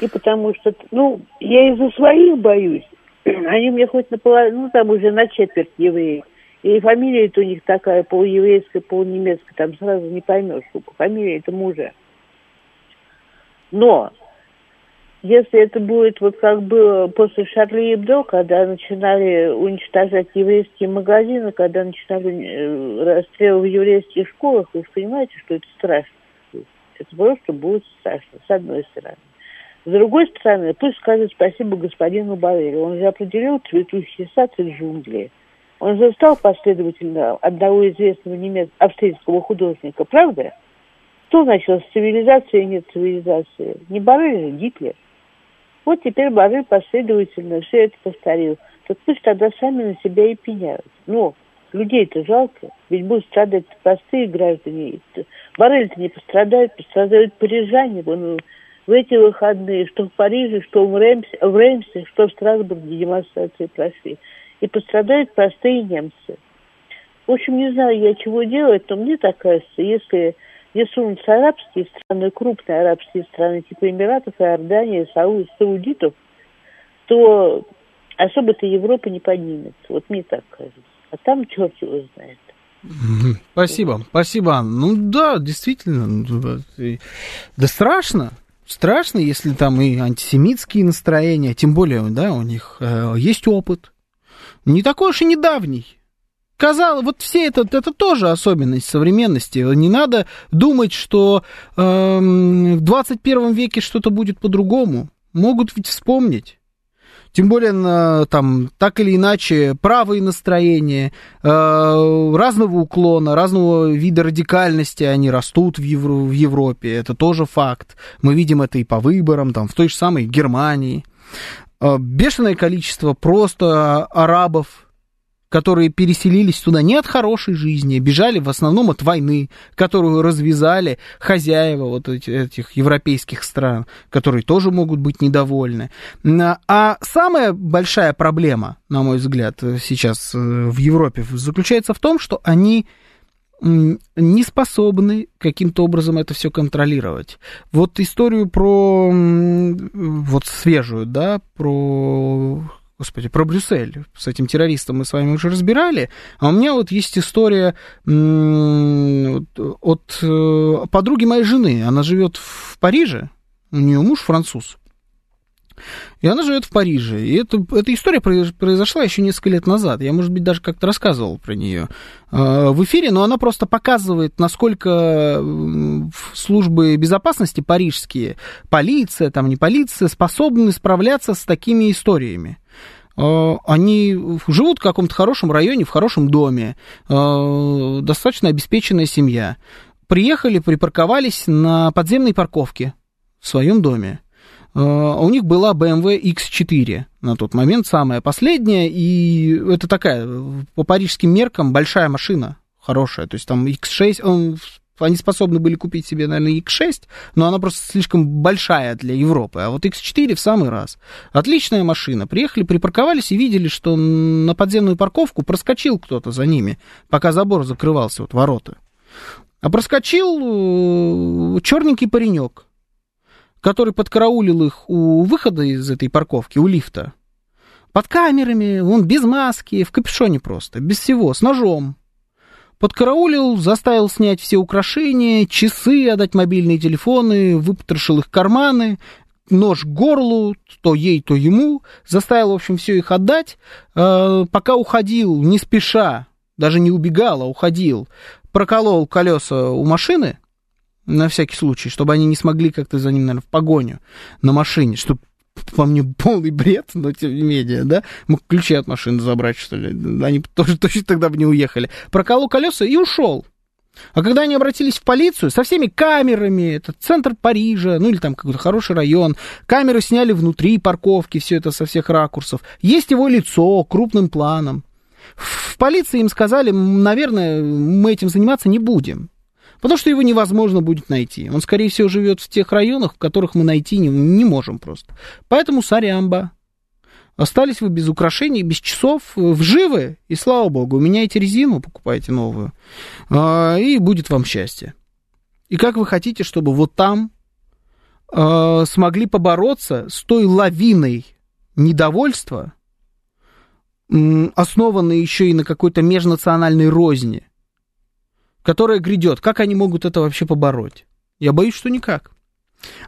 Speaker 5: И потому что, ну, я из-за своих боюсь. (clears throat) Они мне хоть наполовину, ну, там уже на четверть евреи. И фамилия у них такая полуеврейская, полунемецкая, там сразу не поймешь, фамилия это мужа. Но если это будет вот как было после Шарли Эбдо, когда начинали уничтожать еврейские магазины, когда начинали э, расстрелы в еврейских школах, вы понимаете, что это страшно. Это просто будет страшно, с одной стороны. С другой стороны, пусть скажет спасибо господину Барелю. Он же определил цветущий сад из джунглей. Он же стал последовательно одного известного немецкого, австрийского художника, правда? Кто начал с цивилизации и нет цивилизации? Не Барель же, Гитлер. Вот теперь Барель последовательно все это повторил. Так пусть тогда сами на себя и пеняют. Но людей-то жалко, ведь будут страдать простые граждане. Барель-то не пострадает, пострадают парижане. Вон, в эти выходные, что в Париже, что в Реймсе, в Реймсе что в Страсбурге демонстрации прошли. И пострадают простые немцы. В общем, не знаю я, чего делать, но мне так кажется, если не сунутся арабские страны, крупные арабские страны, типа Эмиратов, Иордании, Сау, Саудитов, то особо-то Европа не поднимется. Вот мне так кажется. А там черт его знает.
Speaker 1: Спасибо, спасибо, Ну да, действительно, ну, да страшно, страшно, если там и антисемитские настроения, тем более, да, у них э, есть опыт, не такой уж и недавний. Казалось, вот все это, это тоже особенность современности. Не надо думать, что э, в 21 веке что-то будет по-другому. Могут ведь вспомнить. Тем более, там, так или иначе, правые настроения, э, разного уклона, разного вида радикальности, они растут в, Евро, в Европе. Это тоже факт. Мы видим это и по выборам, там, в той же самой Германии. Э, бешеное количество просто арабов, которые переселились туда не от хорошей жизни, бежали в основном от войны, которую развязали хозяева вот этих европейских стран, которые тоже могут быть недовольны. А самая большая проблема, на мой взгляд, сейчас э, в Европе заключается в том, что они не способны каким-то образом это все контролировать. Вот историю про вот свежую, да, про Господи, про Брюссель. С этим террористом мы с вами уже разбирали. А у меня вот есть история от э, подруги моей жены. Она живет в Париже. У нее муж француз. И она живет в Париже. И это, эта история произошла еще несколько лет назад. Я, может быть, даже как-то рассказывал про нее э, в эфире, но она просто показывает, насколько службы безопасности парижские, полиция, там не полиция, способны справляться с такими историями э, они живут в каком-то хорошем районе, в хорошем доме, э, достаточно обеспеченная семья. Приехали, припарковались на подземной парковке в своем доме. А у них была BMW X4 на тот момент, самая последняя, и это такая, по парижским меркам, большая машина, хорошая. То есть там X6, он, они способны были купить себе, наверное, X6, но она просто слишком большая для Европы. А вот X4 в самый раз. Отличная машина. Приехали, припарковались и видели, что на подземную парковку проскочил кто-то за ними, пока забор закрывался, вот ворота. А проскочил э, черненький паренек который подкараулил их у выхода из этой парковки, у лифта. Под камерами, он без маски, в капюшоне просто, без всего, с ножом. Подкараулил, заставил снять все украшения, часы, отдать мобильные телефоны, выпотрошил их карманы, нож к горлу, то ей, то ему, заставил, в общем, все их отдать. Э, пока уходил, не спеша, даже не убегал, а уходил, проколол колеса у машины, на всякий случай, чтобы они не смогли как-то за ним, наверное, в погоню на машине, чтобы по мне полный бред, но тем не менее, да, мог ключи от машины забрать, что ли, они тоже точно тогда бы не уехали. Проколол колеса и ушел. А когда они обратились в полицию со всеми камерами, это центр Парижа, ну или там какой-то хороший район, камеры сняли внутри парковки, все это со всех ракурсов, есть его лицо крупным планом. В полиции им сказали, наверное, мы этим заниматься не будем. Потому что его невозможно будет найти. Он, скорее всего, живет в тех районах, в которых мы найти не, не можем просто. Поэтому сарямба. Остались вы без украшений, без часов, вживы, и слава богу, меняйте резину, покупайте новую, а, и будет вам счастье. И как вы хотите, чтобы вот там а, смогли побороться с той лавиной недовольства, основанной еще и на какой-то межнациональной розни, которая грядет. Как они могут это вообще побороть? Я боюсь, что никак.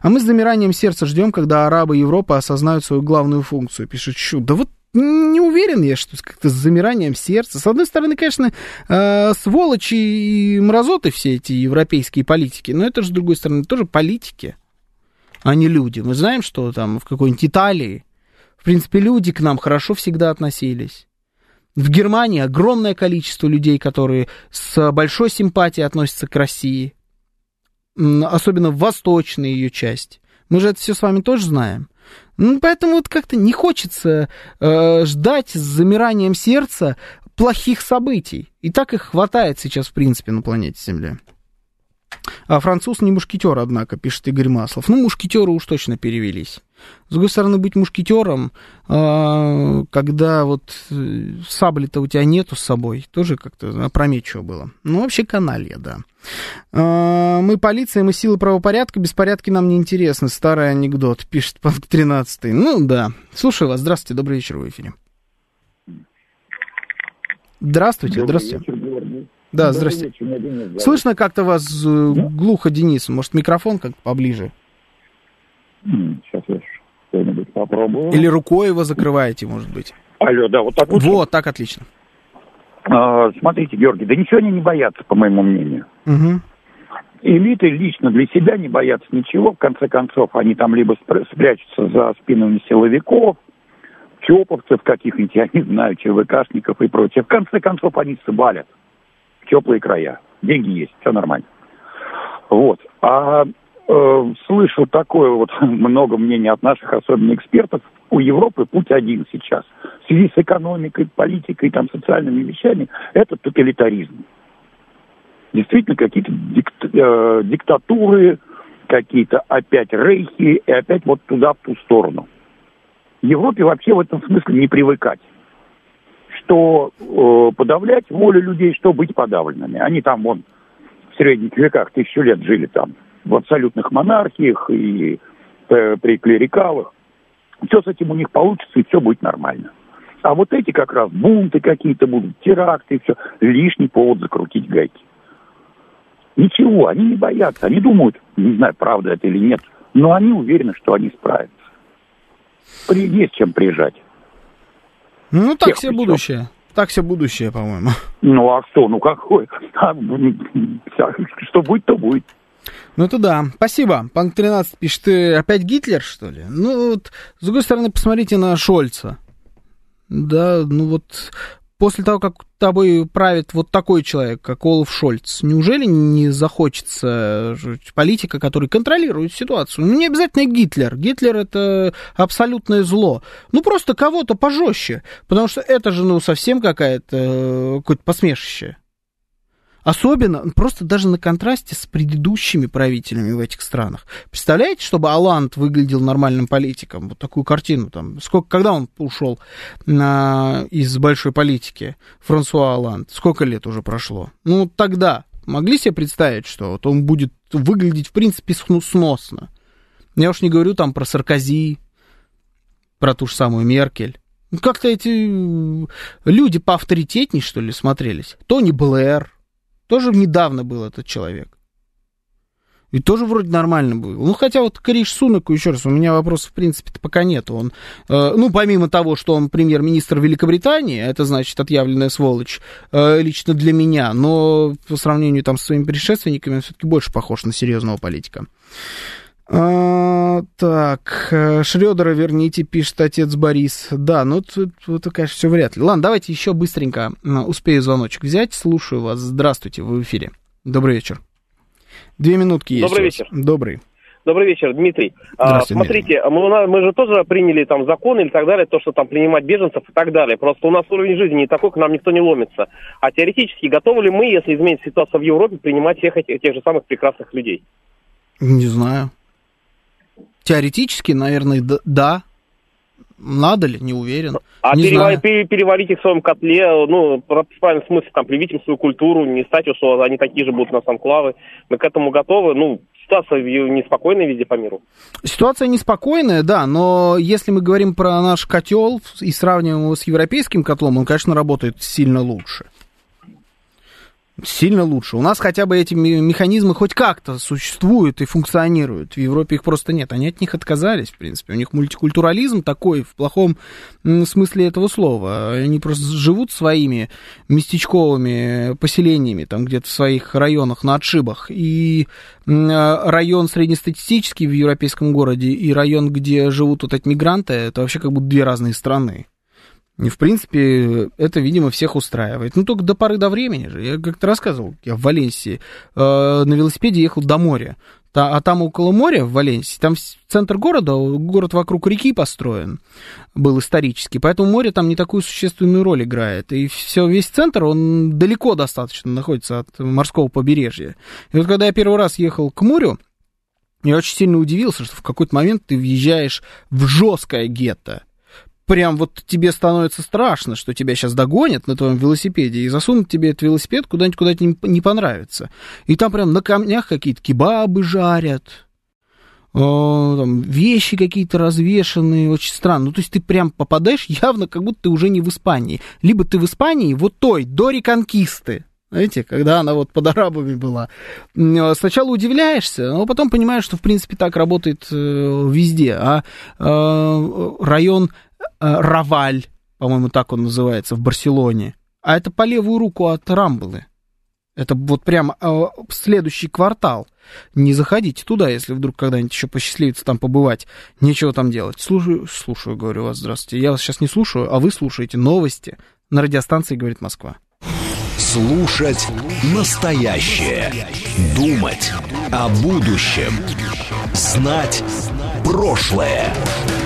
Speaker 1: А мы с замиранием сердца ждем, когда арабы Европы осознают свою главную функцию. Пишет Щу. Да вот не уверен я, что как-то с замиранием сердца. С одной стороны, конечно, э, сволочи и мразоты все эти европейские политики, но это же, с другой стороны, тоже политики, а не люди. Мы знаем, что там в какой-нибудь Италии, в принципе, люди к нам хорошо всегда относились. В Германии огромное количество людей, которые с большой симпатией относятся к России особенно в восточной ее части. Мы же это все с вами тоже знаем. Ну, поэтому вот как-то не хочется э, ждать с замиранием сердца плохих событий. И так их хватает сейчас, в принципе, на планете Земля. А француз не мушкетер, однако, пишет Игорь Маслов. Ну, мушкетеры уж точно перевелись. С другой стороны, быть мушкетером, а, когда вот э, сабли-то у тебя нету с собой, тоже как-то опрометчиво было. Ну, вообще каналья, да. А, мы полиция, мы силы правопорядка, беспорядки нам не интересны. Старый анекдот, пишет Панк 13. Ну, да. Слушаю вас. Здравствуйте, добрый вечер в эфире. Здравствуйте, добрый здравствуйте. Вечер, да, здрасте. Вечер, Слышно как-то вас э, да? глухо, Денис. Может, микрофон как-то поближе?
Speaker 6: Сейчас я что-нибудь попробую.
Speaker 1: Или рукой его закрываете, может быть.
Speaker 6: Алло, да, вот так вот.
Speaker 1: Вот, так отлично.
Speaker 6: А, смотрите, Георгий, да ничего они не боятся, по моему мнению. Угу. Элиты лично для себя не боятся ничего. В конце концов, они там либо спрячутся за спинами силовиков, чоповцев каких-нибудь, я не знаю, ЧВКшников и прочее. В конце концов, они свалят теплые края. Деньги есть, все нормально. Вот. А э, слышу такое вот (laughs) много мнений от наших, особенно экспертов, у Европы путь один сейчас. В связи с экономикой, политикой, там, социальными вещами, это тоталитаризм. Действительно, какие-то дикт, э, диктатуры, какие-то опять рейхи, и опять вот туда, в ту сторону. Европе вообще в этом смысле не привыкать. Что э, подавлять волю людей, что быть подавленными. Они там, вон, в средних веках тысячу лет жили там в абсолютных монархиях и э, при клерикалах. Все с этим у них получится, и все будет нормально. А вот эти как раз бунты какие-то будут, теракты и все. Лишний повод закрутить гайки. Ничего, они не боятся. Они думают, не знаю, правда это или нет, но они уверены, что они справятся. При, есть чем прижать.
Speaker 1: Ну, так себе будущее. Так себе будущее, по-моему.
Speaker 6: Ну, а что? Ну, какой? А, что будет, то будет.
Speaker 1: Ну это да. Спасибо. Панк 13 пишет, ты опять Гитлер, что ли? Ну вот, с другой стороны, посмотрите на Шольца. Да, ну вот, после того, как тобой правит вот такой человек, как Олаф Шольц, неужели не захочется политика, который контролирует ситуацию? Ну, не обязательно Гитлер. Гитлер это абсолютное зло. Ну, просто кого-то пожестче. Потому что это же, ну, совсем какая-то, э, какое-то посмешище. Особенно, просто даже на контрасте с предыдущими правителями в этих странах. Представляете, чтобы Аланд выглядел нормальным политиком? Вот такую картину там. Сколько, когда он ушел на, из большой политики, Франсуа Аланд? Сколько лет уже прошло? Ну, тогда могли себе представить, что вот он будет выглядеть, в принципе, сносно. Я уж не говорю там про Саркози, про ту же самую Меркель. Ну, как-то эти люди поавторитетней, что ли, смотрелись. Тони Блэр, тоже недавно был этот человек. И тоже вроде нормально был. Ну, хотя вот Криш Сунаку, еще раз, у меня вопросов, в принципе, пока нет. Он, э, ну, помимо того, что он премьер-министр Великобритании, это значит отъявленная сволочь э, лично для меня, но по сравнению там с своими предшественниками он все-таки больше похож на серьезного политика. А, так, э, Шредера верните, пишет отец Борис. Да, ну это, это, конечно, все вряд ли. Ладно, давайте еще быстренько успею звоночек взять. Слушаю вас. Здравствуйте, вы в эфире. Добрый вечер. Две минутки есть.
Speaker 7: Добрый вечер.
Speaker 1: Добрый.
Speaker 7: Добрый вечер, Дмитрий. А, смотрите, мы, мы же тоже приняли там закон или так далее, то, что там принимать беженцев и так далее. Просто у нас уровень жизни не такой, к нам никто не ломится. А теоретически готовы ли мы, если изменится ситуация в Европе, принимать всех этих тех же самых прекрасных людей?
Speaker 1: Не знаю. Теоретически, наверное, да. Надо ли, не уверен.
Speaker 7: А
Speaker 1: не
Speaker 7: перева-
Speaker 1: знаю.
Speaker 7: пере- переварить их в своем котле, ну, в правильном смысле, там, привить им свою культуру, не стать, что они такие же будут у нас анклавы. Мы к этому готовы. Ну, ситуация неспокойная везде по миру.
Speaker 1: Ситуация неспокойная, да, но если мы говорим про наш котел и сравниваем его с европейским котлом, он, конечно, работает сильно лучше. Сильно лучше. У нас хотя бы эти ме- механизмы хоть как-то существуют и функционируют. В Европе их просто нет. Они от них отказались, в принципе. У них мультикультурализм такой, в плохом смысле этого слова. Они просто живут своими местечковыми поселениями, там где-то в своих районах на отшибах. И э, район среднестатистический в европейском городе и район, где живут вот эти мигранты, это вообще как будто две разные страны. И, в принципе, это, видимо, всех устраивает. Ну, только до поры до времени же. Я как-то рассказывал, я в Валенсии э, на велосипеде ехал до моря. Та- а там около моря, в Валенсии, там центр города, город вокруг реки построен, был исторический, поэтому море там не такую существенную роль играет. И все, весь центр, он далеко достаточно находится от морского побережья. И вот когда я первый раз ехал к морю, я очень сильно удивился, что в какой-то момент ты въезжаешь в жесткое гетто прям вот тебе становится страшно, что тебя сейчас догонят на твоем велосипеде и засунут тебе этот велосипед куда-нибудь, куда тебе не, понравится. И там прям на камнях какие-то кебабы жарят, э, там вещи какие-то развешенные, очень странно. Ну, то есть ты прям попадаешь явно, как будто ты уже не в Испании. Либо ты в Испании, вот той, до реконкисты, знаете, когда она вот под арабами была. М, Сначала удивляешься, но потом понимаешь, что, в принципе, так работает э, везде. А э, район э, Раваль, по-моему, так он называется, в Барселоне, а это по левую руку от Рамблы. Это вот прям э, следующий квартал. Не заходите туда, если вдруг когда-нибудь еще посчастливится там побывать. Нечего там делать. Слушаю, слушаю, говорю вас, здравствуйте. Я вас сейчас не слушаю, а вы слушаете новости на радиостанции «Говорит Москва».
Speaker 3: Слушать настоящее. Думать о будущем. Знать прошлое.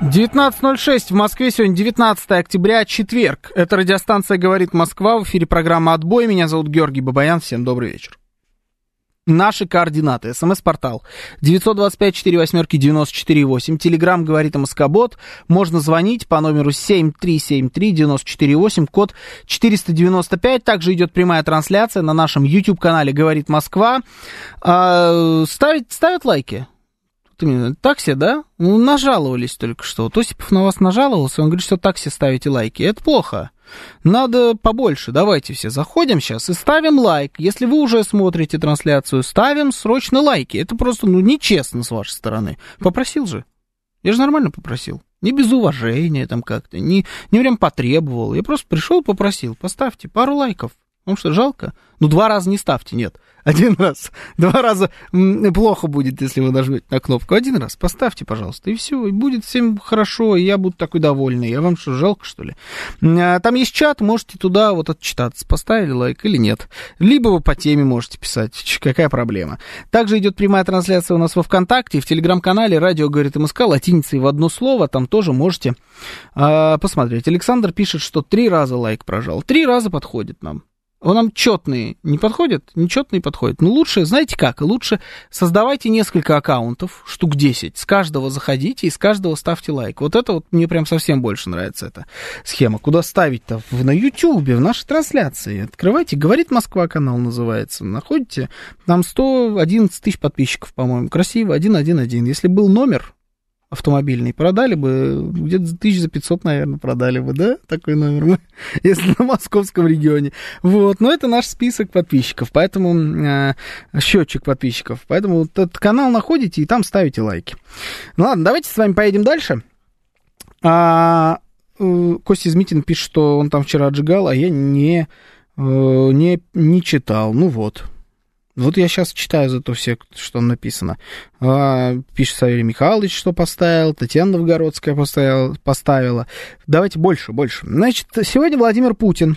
Speaker 1: 19.06 в Москве, сегодня 19 октября, четверг. Это радиостанция «Говорит Москва», в эфире программа «Отбой». Меня зовут Георгий Бабаян, всем добрый вечер. Наши координаты. СМС-портал 925-48-94-8. Телеграмм говорит МСК-бот. Можно звонить по номеру 7373-94-8, код 495. Также идет прямая трансляция на нашем YouTube-канале «Говорит Москва». А, ставить, ставят лайки? Ты мне, такси, да? Ну, нажаловались только что. Вот Осипов на вас нажаловался, он говорит, что такси ставите лайки. Это плохо. Надо побольше. Давайте все заходим сейчас и ставим лайк. Если вы уже смотрите трансляцию, ставим срочно лайки. Это просто, ну, нечестно с вашей стороны. Попросил же. Я же нормально попросил. Не без уважения там как-то, не, не прям потребовал. Я просто пришел, попросил, поставьте пару лайков. Вам что, жалко? Ну, два раза не ставьте, нет. Один раз. Два раза плохо будет, если вы нажмете на кнопку. Один раз поставьте, пожалуйста, и все. И будет всем хорошо, и я буду такой довольный. Я вам что, жалко, что ли? А, Там есть чат, можете туда вот отчитаться, поставили лайк или нет. Либо вы по теме можете писать, какая проблема. Также идет прямая трансляция у нас во ВКонтакте, в Телеграм-канале «Радио говорит МСК», латиницей в одно слово, там тоже можете а, посмотреть. Александр пишет, что три раза лайк прожал. Три раза подходит нам. Он нам четные не подходят, нечетные подходят. Ну, лучше, знаете как, лучше создавайте несколько аккаунтов, штук 10, с каждого заходите и с каждого ставьте лайк. Вот это вот мне прям совсем больше нравится эта схема. Куда ставить-то? На Ютьюбе, в нашей трансляции. Открывайте, «Говорит Москва» канал называется. Находите, там 111 тысяч подписчиков, по-моему. Красиво, 111. Если был номер, автомобильный, продали бы, где-то тысяч за 500, наверное, продали бы, да, такой номер мы, (laughs) если на московском регионе. Вот, но это наш список подписчиков, поэтому э, счетчик подписчиков, поэтому вот этот канал находите и там ставите лайки. Ну ладно, давайте с вами поедем дальше. А э, Костя Измитин пишет, что он там вчера отжигал, а я не, э, не, не читал. Ну вот. Вот я сейчас читаю зато все, что написано. А, пишет Савелий Михайлович, что поставил, Татьяна Новгородская поставила. Давайте больше, больше. Значит, сегодня Владимир Путин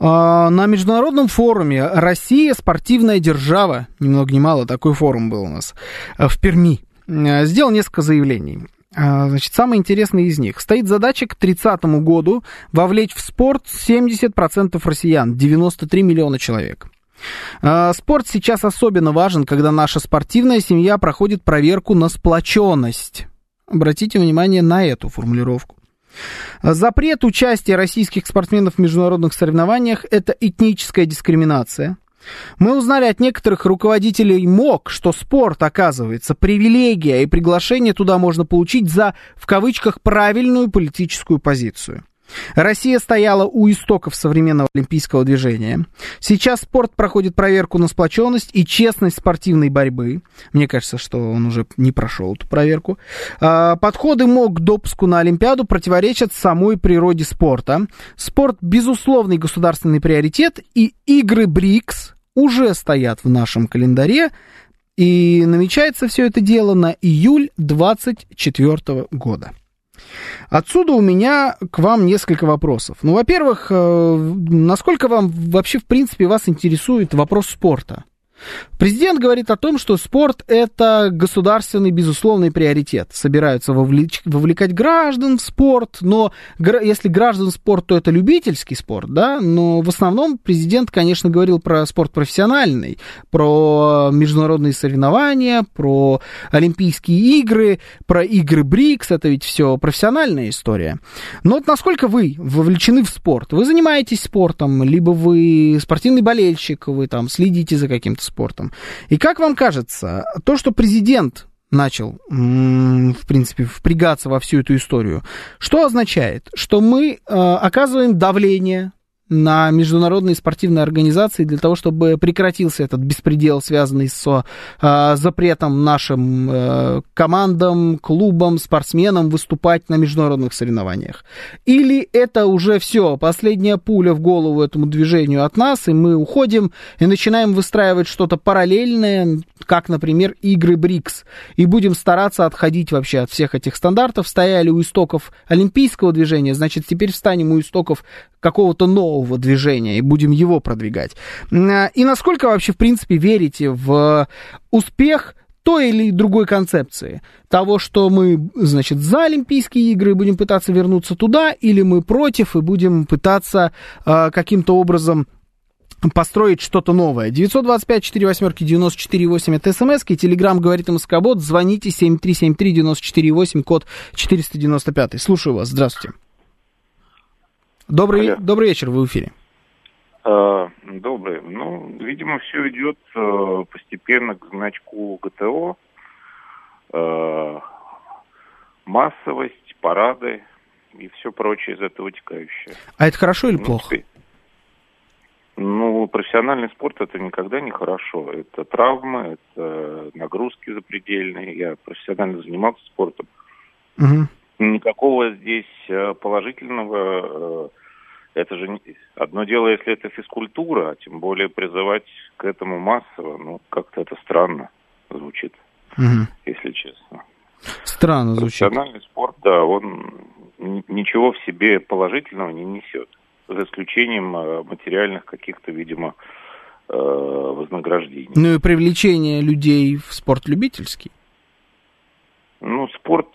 Speaker 1: а, на международном форуме «Россия. Спортивная держава», ни много ни мало, такой форум был у нас, в Перми, сделал несколько заявлений. А, значит, самое интересное из них. Стоит задача к 30 году вовлечь в спорт 70% россиян, 93 миллиона человек. А, спорт сейчас особенно важен, когда наша спортивная семья проходит проверку на сплоченность. Обратите внимание на эту формулировку. Запрет участия российских спортсменов в международных соревнованиях – это этническая дискриминация. Мы узнали от некоторых руководителей МОК, что спорт, оказывается, привилегия, и приглашение туда можно получить за, в кавычках, правильную политическую позицию. Россия стояла у истоков современного олимпийского движения. Сейчас спорт проходит проверку на сплоченность и честность спортивной борьбы. Мне кажется, что он уже не прошел эту проверку. А, подходы МОК к допуску на Олимпиаду противоречат самой природе спорта. Спорт – безусловный государственный приоритет, и игры БРИКС уже стоят в нашем календаре, и намечается все это дело на июль 2024 года. Отсюда у меня к вам несколько вопросов. Ну, во-первых, э, насколько вам вообще, в принципе, вас интересует вопрос спорта? Президент говорит о том, что спорт – это государственный, безусловный приоритет. Собираются вовлечь, вовлекать граждан в спорт, но если граждан в спорт, то это любительский спорт, да, но в основном президент, конечно, говорил про спорт профессиональный, про международные соревнования, про Олимпийские игры, про игры БРИКС, это ведь все профессиональная история. Но вот насколько вы вовлечены в спорт? Вы занимаетесь спортом, либо вы спортивный болельщик, вы там следите за каким-то спортом. И как вам кажется, то, что президент начал, в принципе, впрягаться во всю эту историю, что означает? Что мы э, оказываем давление на международные спортивные организации для того, чтобы прекратился этот беспредел, связанный с э, запретом нашим э, командам, клубам, спортсменам выступать на международных соревнованиях. Или это уже все, последняя пуля в голову этому движению от нас, и мы уходим и начинаем выстраивать что-то параллельное, как, например, игры БРИКС, и будем стараться отходить вообще от всех этих стандартов. Стояли у истоков олимпийского движения, значит, теперь встанем у истоков какого-то нового движения и будем его продвигать. А, и насколько вообще, в принципе, верите в успех той или другой концепции. Того, что мы, значит, за Олимпийские игры будем пытаться вернуться туда, или мы против и будем пытаться э, каким-то образом построить что-то новое. 925 восьмерки 94,8 это смс Телеграмм говорит МСК-бот. Звоните 7373-94,8, код 495. Слушаю вас. Здравствуйте. Добрый, добрый вечер, вы в эфире.
Speaker 8: А, добрый. Ну, видимо, все идет а, постепенно к значку ГТО. А, массовость, парады и все прочее из этого вытекающее.
Speaker 1: А это хорошо или ну, плохо?
Speaker 8: Ну, профессиональный спорт это никогда не хорошо. Это травмы, это нагрузки запредельные. Я профессионально занимался спортом. Угу. Никакого здесь э, положительного. Э, это же одно дело, если это физкультура, а тем более призывать к этому массово. Ну, как-то это странно звучит, угу. если честно.
Speaker 1: Странно звучит.
Speaker 8: Профессиональный спорт, да, он ничего в себе положительного не несет за исключением э, материальных каких-то, видимо, вознаграждений.
Speaker 1: Ну и привлечение людей в спорт любительский.
Speaker 8: Ну, спорт,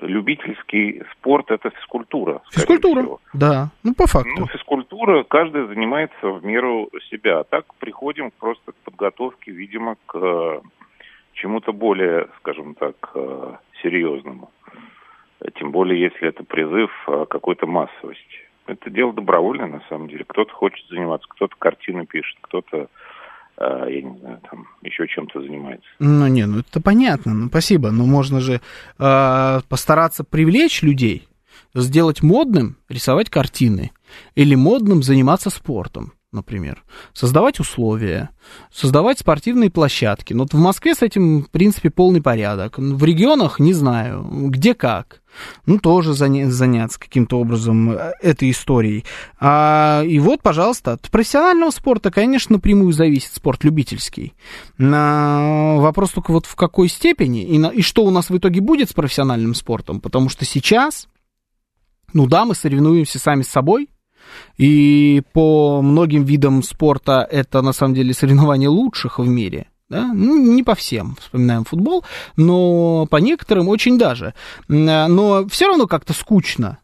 Speaker 8: любительский спорт – это физкультура.
Speaker 1: Физкультура, всего. да, ну по факту.
Speaker 8: Ну, физкультура, каждый занимается в меру себя. А так приходим просто к подготовке, видимо, к чему-то более, скажем так, серьезному. Тем более, если это призыв какой-то массовости. Это дело добровольное, на самом деле. Кто-то хочет заниматься, кто-то картины пишет, кто-то, э, я не знаю, там еще чем-то занимается.
Speaker 1: Ну, не, ну это понятно, ну спасибо. Но можно же э, постараться привлечь людей, сделать модным рисовать картины или модным заниматься спортом. Например, создавать условия, создавать спортивные площадки. Но вот в Москве с этим, в принципе, полный порядок. В регионах не знаю, где как. Ну, тоже заняться каким-то образом э, этой историей. А, и вот, пожалуйста, от профессионального спорта, конечно, напрямую зависит спорт любительский. На вопрос только вот в какой степени и, на, и что у нас в итоге будет с профессиональным спортом. Потому что сейчас, ну да, мы соревнуемся сами с собой, и по многим видам спорта это на самом деле соревнования лучших в мире. Да? Ну, не по всем, вспоминаем футбол, но по некоторым очень даже. Но все равно как-то скучно.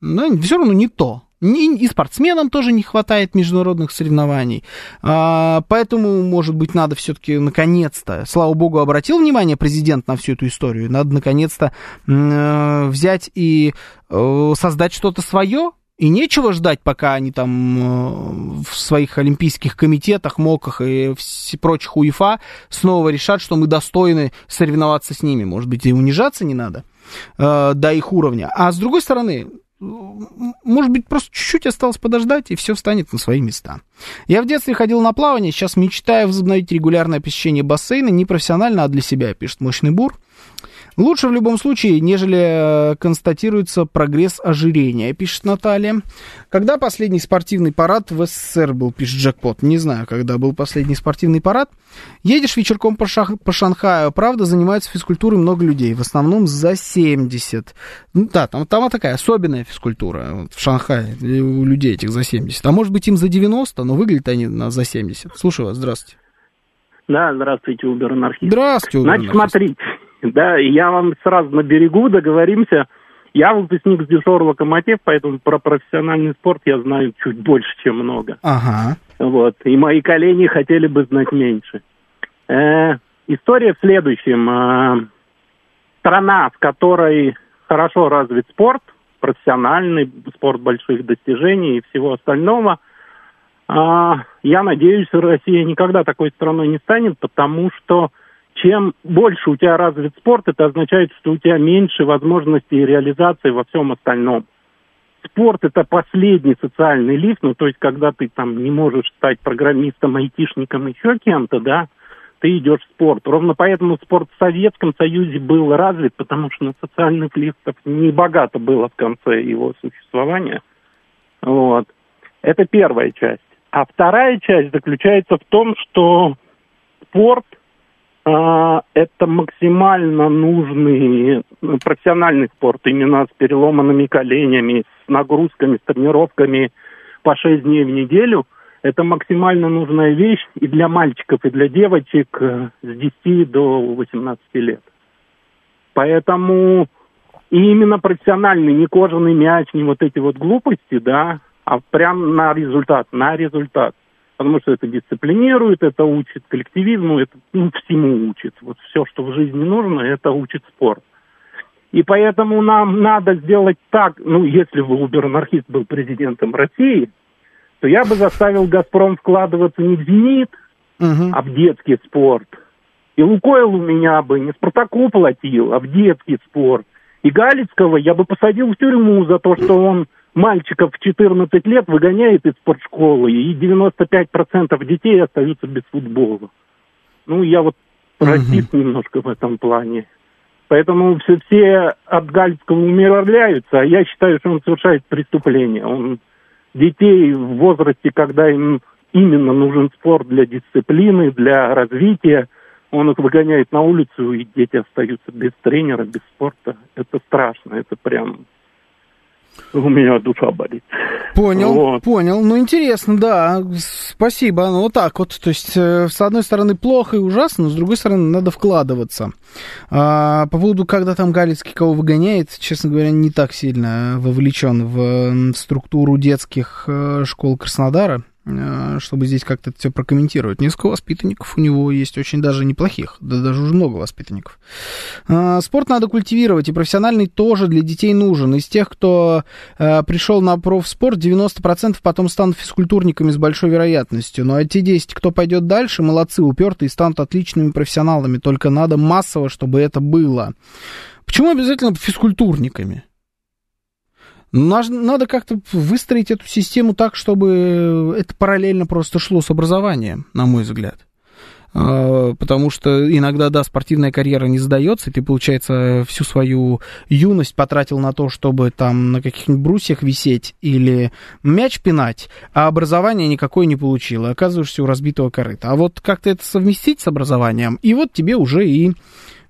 Speaker 1: Но все равно не то. И спортсменам тоже не хватает международных соревнований. А, поэтому, может быть, надо все-таки наконец-то, слава богу, обратил внимание президент на всю эту историю. Надо наконец-то э, взять и э, создать что-то свое, и нечего ждать, пока они там э, в своих олимпийских комитетах, МОКах и прочих УЕФА снова решат, что мы достойны соревноваться с ними. Может быть, и унижаться не надо э, до их уровня. А с другой стороны, может быть, просто чуть-чуть осталось подождать, и все встанет на свои места. Я в детстве ходил на плавание, сейчас мечтаю возобновить регулярное посещение бассейна, не профессионально, а для себя, пишет мощный бур. Лучше в любом случае, нежели э, констатируется прогресс ожирения, пишет Наталья. Когда последний спортивный парад в СССР был, пишет Джекпот. Не знаю, когда был последний спортивный парад. Едешь вечерком по, Шах... по Шанхаю, правда, занимаются физкультурой много людей, в основном за 70. Ну, да, там, там такая особенная физкультура вот, в Шанхае у людей этих за 70. А может быть им за 90, но выглядят они на за 70. Слушаю вас, здравствуйте.
Speaker 9: Да, здравствуйте, Убер Анархист.
Speaker 1: Здравствуйте,
Speaker 9: Убер Значит, смотрите, да, я вам сразу на берегу договоримся. Я выпускник с дежур «Локомотив», поэтому про профессиональный спорт я знаю чуть больше, чем много.
Speaker 1: Ага.
Speaker 9: Вот, и мои коллеги хотели бы знать меньше. Э, история в следующем. Э, страна, в которой хорошо развит спорт, профессиональный спорт больших достижений и всего остального, э, я надеюсь, Россия никогда такой страной не станет, потому что чем больше у тебя развит спорт, это означает, что у тебя меньше возможностей реализации во всем остальном. Спорт это последний социальный лифт, ну то есть когда ты там не можешь стать программистом, айтишником, еще кем-то, да, ты идешь в спорт. Ровно поэтому спорт в Советском Союзе был развит, потому что на социальных лифтов не богато было в конце его существования. Вот. Это первая часть. А вторая часть заключается в том, что спорт – это максимально нужный ну, профессиональный спорт, именно с переломанными коленями, с нагрузками, с тренировками по 6 дней в неделю. Это максимально нужная вещь и для мальчиков, и для девочек э, с 10 до 18 лет. Поэтому и именно профессиональный, не кожаный мяч, не вот эти вот глупости, да, а прям на результат, на результат потому что это дисциплинирует, это учит коллективизму, это ну, всему учит. Вот все, что в жизни нужно, это учит спорт. И поэтому нам надо сделать так, ну, если бы Убер-анархист был президентом России, то я бы заставил «Газпром» вкладываться не в «Зенит», угу. а в детский спорт. И «Лукойл» у меня бы не «Спартаку» платил, а в детский спорт. И Галицкого я бы посадил в тюрьму за то, что он мальчиков в 14 лет выгоняет из спортшколы, и 95% детей остаются без футбола. Ну, я вот расист угу. немножко в этом плане. Поэтому все, все от Гальского умиротворяются, а я считаю, что он совершает преступление. Он детей в возрасте, когда им именно нужен спорт для дисциплины, для развития, он их выгоняет на улицу, и дети остаются без тренера, без спорта. Это страшно, это прям (laughs) у меня душа болит.
Speaker 1: Понял, вот. понял. Ну, интересно, да. Спасибо. Ну, вот так вот. То есть, э, с одной стороны, плохо и ужасно, но с другой стороны, надо вкладываться. А, по поводу, когда там Галицкий кого выгоняет, честно говоря, не так сильно вовлечен в структуру детских э, школ Краснодара. Э, чтобы здесь как-то это все прокомментировать. Несколько воспитанников у него есть очень даже неплохих, да даже уже много воспитанников. Э, спорт надо культивировать, и профессиональный тоже для детей нужен. Из тех, кто э, пришел на профспорт, 90% потом станут физкультурниками с большой вероятностью. Ну а те 10, кто пойдет дальше, молодцы, упертые, станут отличными профессионалами. Только надо массово, чтобы это было. Почему обязательно физкультурниками? Надо, как-то выстроить эту систему так, чтобы это параллельно просто шло с образованием, на мой взгляд. А, потому что иногда, да, спортивная карьера не задается, ты, получается, всю свою юность потратил на то, чтобы там на каких-нибудь брусьях висеть или мяч пинать, а образование никакое не получил, и оказываешься у разбитого корыта. А вот как-то это совместить с образованием, и вот тебе уже и,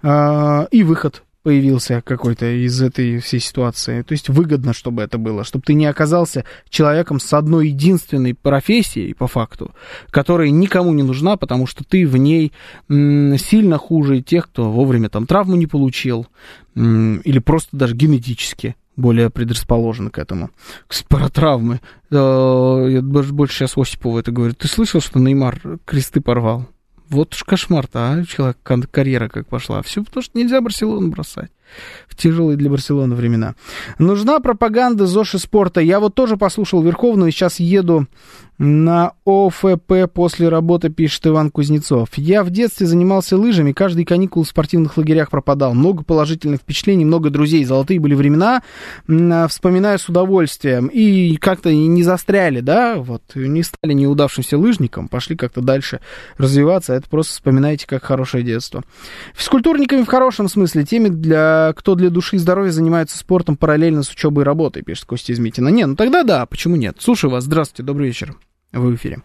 Speaker 1: а, и выход появился какой-то из этой всей ситуации. То есть выгодно, чтобы это было, чтобы ты не оказался человеком с одной единственной профессией, по факту, которая никому не нужна, потому что ты в ней сильно хуже тех, кто вовремя там травму не получил, или просто даже генетически более предрасположен к этому. Кстати, про травмы. Э, я больше сейчас Осипову это говорю. Ты слышал, что Неймар кресты порвал? Вот уж кошмар-то, а, человек, карьера как пошла. Все потому, что нельзя Барселону бросать в тяжелые для Барселоны времена. Нужна пропаганда ЗОЖ и спорта. Я вот тоже послушал Верховную, сейчас еду на ОФП после работы, пишет Иван Кузнецов. Я в детстве занимался лыжами, каждый каникул в спортивных лагерях пропадал. Много положительных впечатлений, много друзей. Золотые были времена, вспоминаю с удовольствием. И как-то не застряли, да, вот, не стали неудавшимся лыжником, пошли как-то дальше развиваться. Это просто вспоминаете как хорошее детство. Физкультурниками в хорошем смысле, теми, для, кто для души и здоровья занимается спортом параллельно с учебой и работой, пишет Костя Измитина. Не, ну тогда да, почему нет? Слушаю вас, здравствуйте, добрый вечер. Вы в эфире.